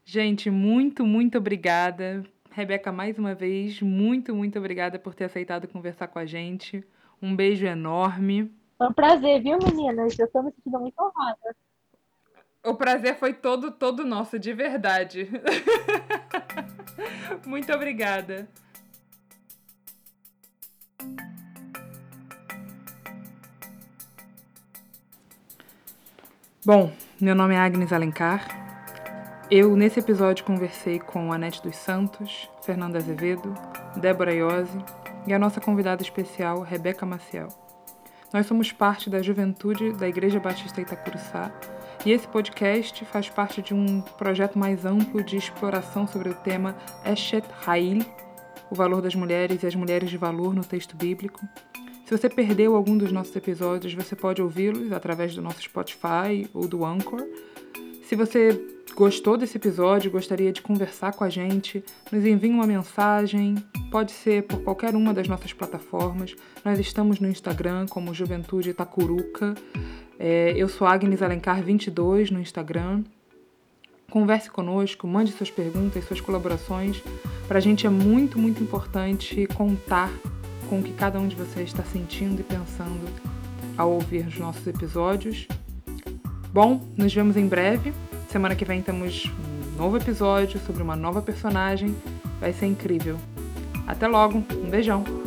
Gente, muito, muito obrigada. Rebeca, mais uma vez, muito, muito obrigada por ter aceitado conversar com a gente. Um beijo enorme. Foi um prazer, viu, meninas? Eu estou me sentindo muito honrada. O prazer foi todo, todo nosso, de verdade. muito obrigada. Bom, meu nome é Agnes Alencar. Eu, nesse episódio, conversei com Anete dos Santos, Fernanda Azevedo, Débora Iose e a nossa convidada especial, Rebeca Maciel. Nós somos parte da juventude da Igreja Batista Itacuruçá e esse podcast faz parte de um projeto mais amplo de exploração sobre o tema Eshet Ha'il, o valor das mulheres e as mulheres de valor no texto bíblico, se você perdeu algum dos nossos episódios, você pode ouvi-los através do nosso Spotify ou do Anchor. Se você gostou desse episódio, gostaria de conversar com a gente, nos envie uma mensagem, pode ser por qualquer uma das nossas plataformas. Nós estamos no Instagram como Juventude Itacuruca. É, eu sou Agnes Alencar22 no Instagram. Converse conosco, mande suas perguntas, suas colaborações. Para a gente é muito, muito importante contar com o que cada um de vocês está sentindo e pensando ao ouvir os nossos episódios. Bom, nos vemos em breve. Semana que vem temos um novo episódio sobre uma nova personagem. Vai ser incrível. Até logo, um beijão!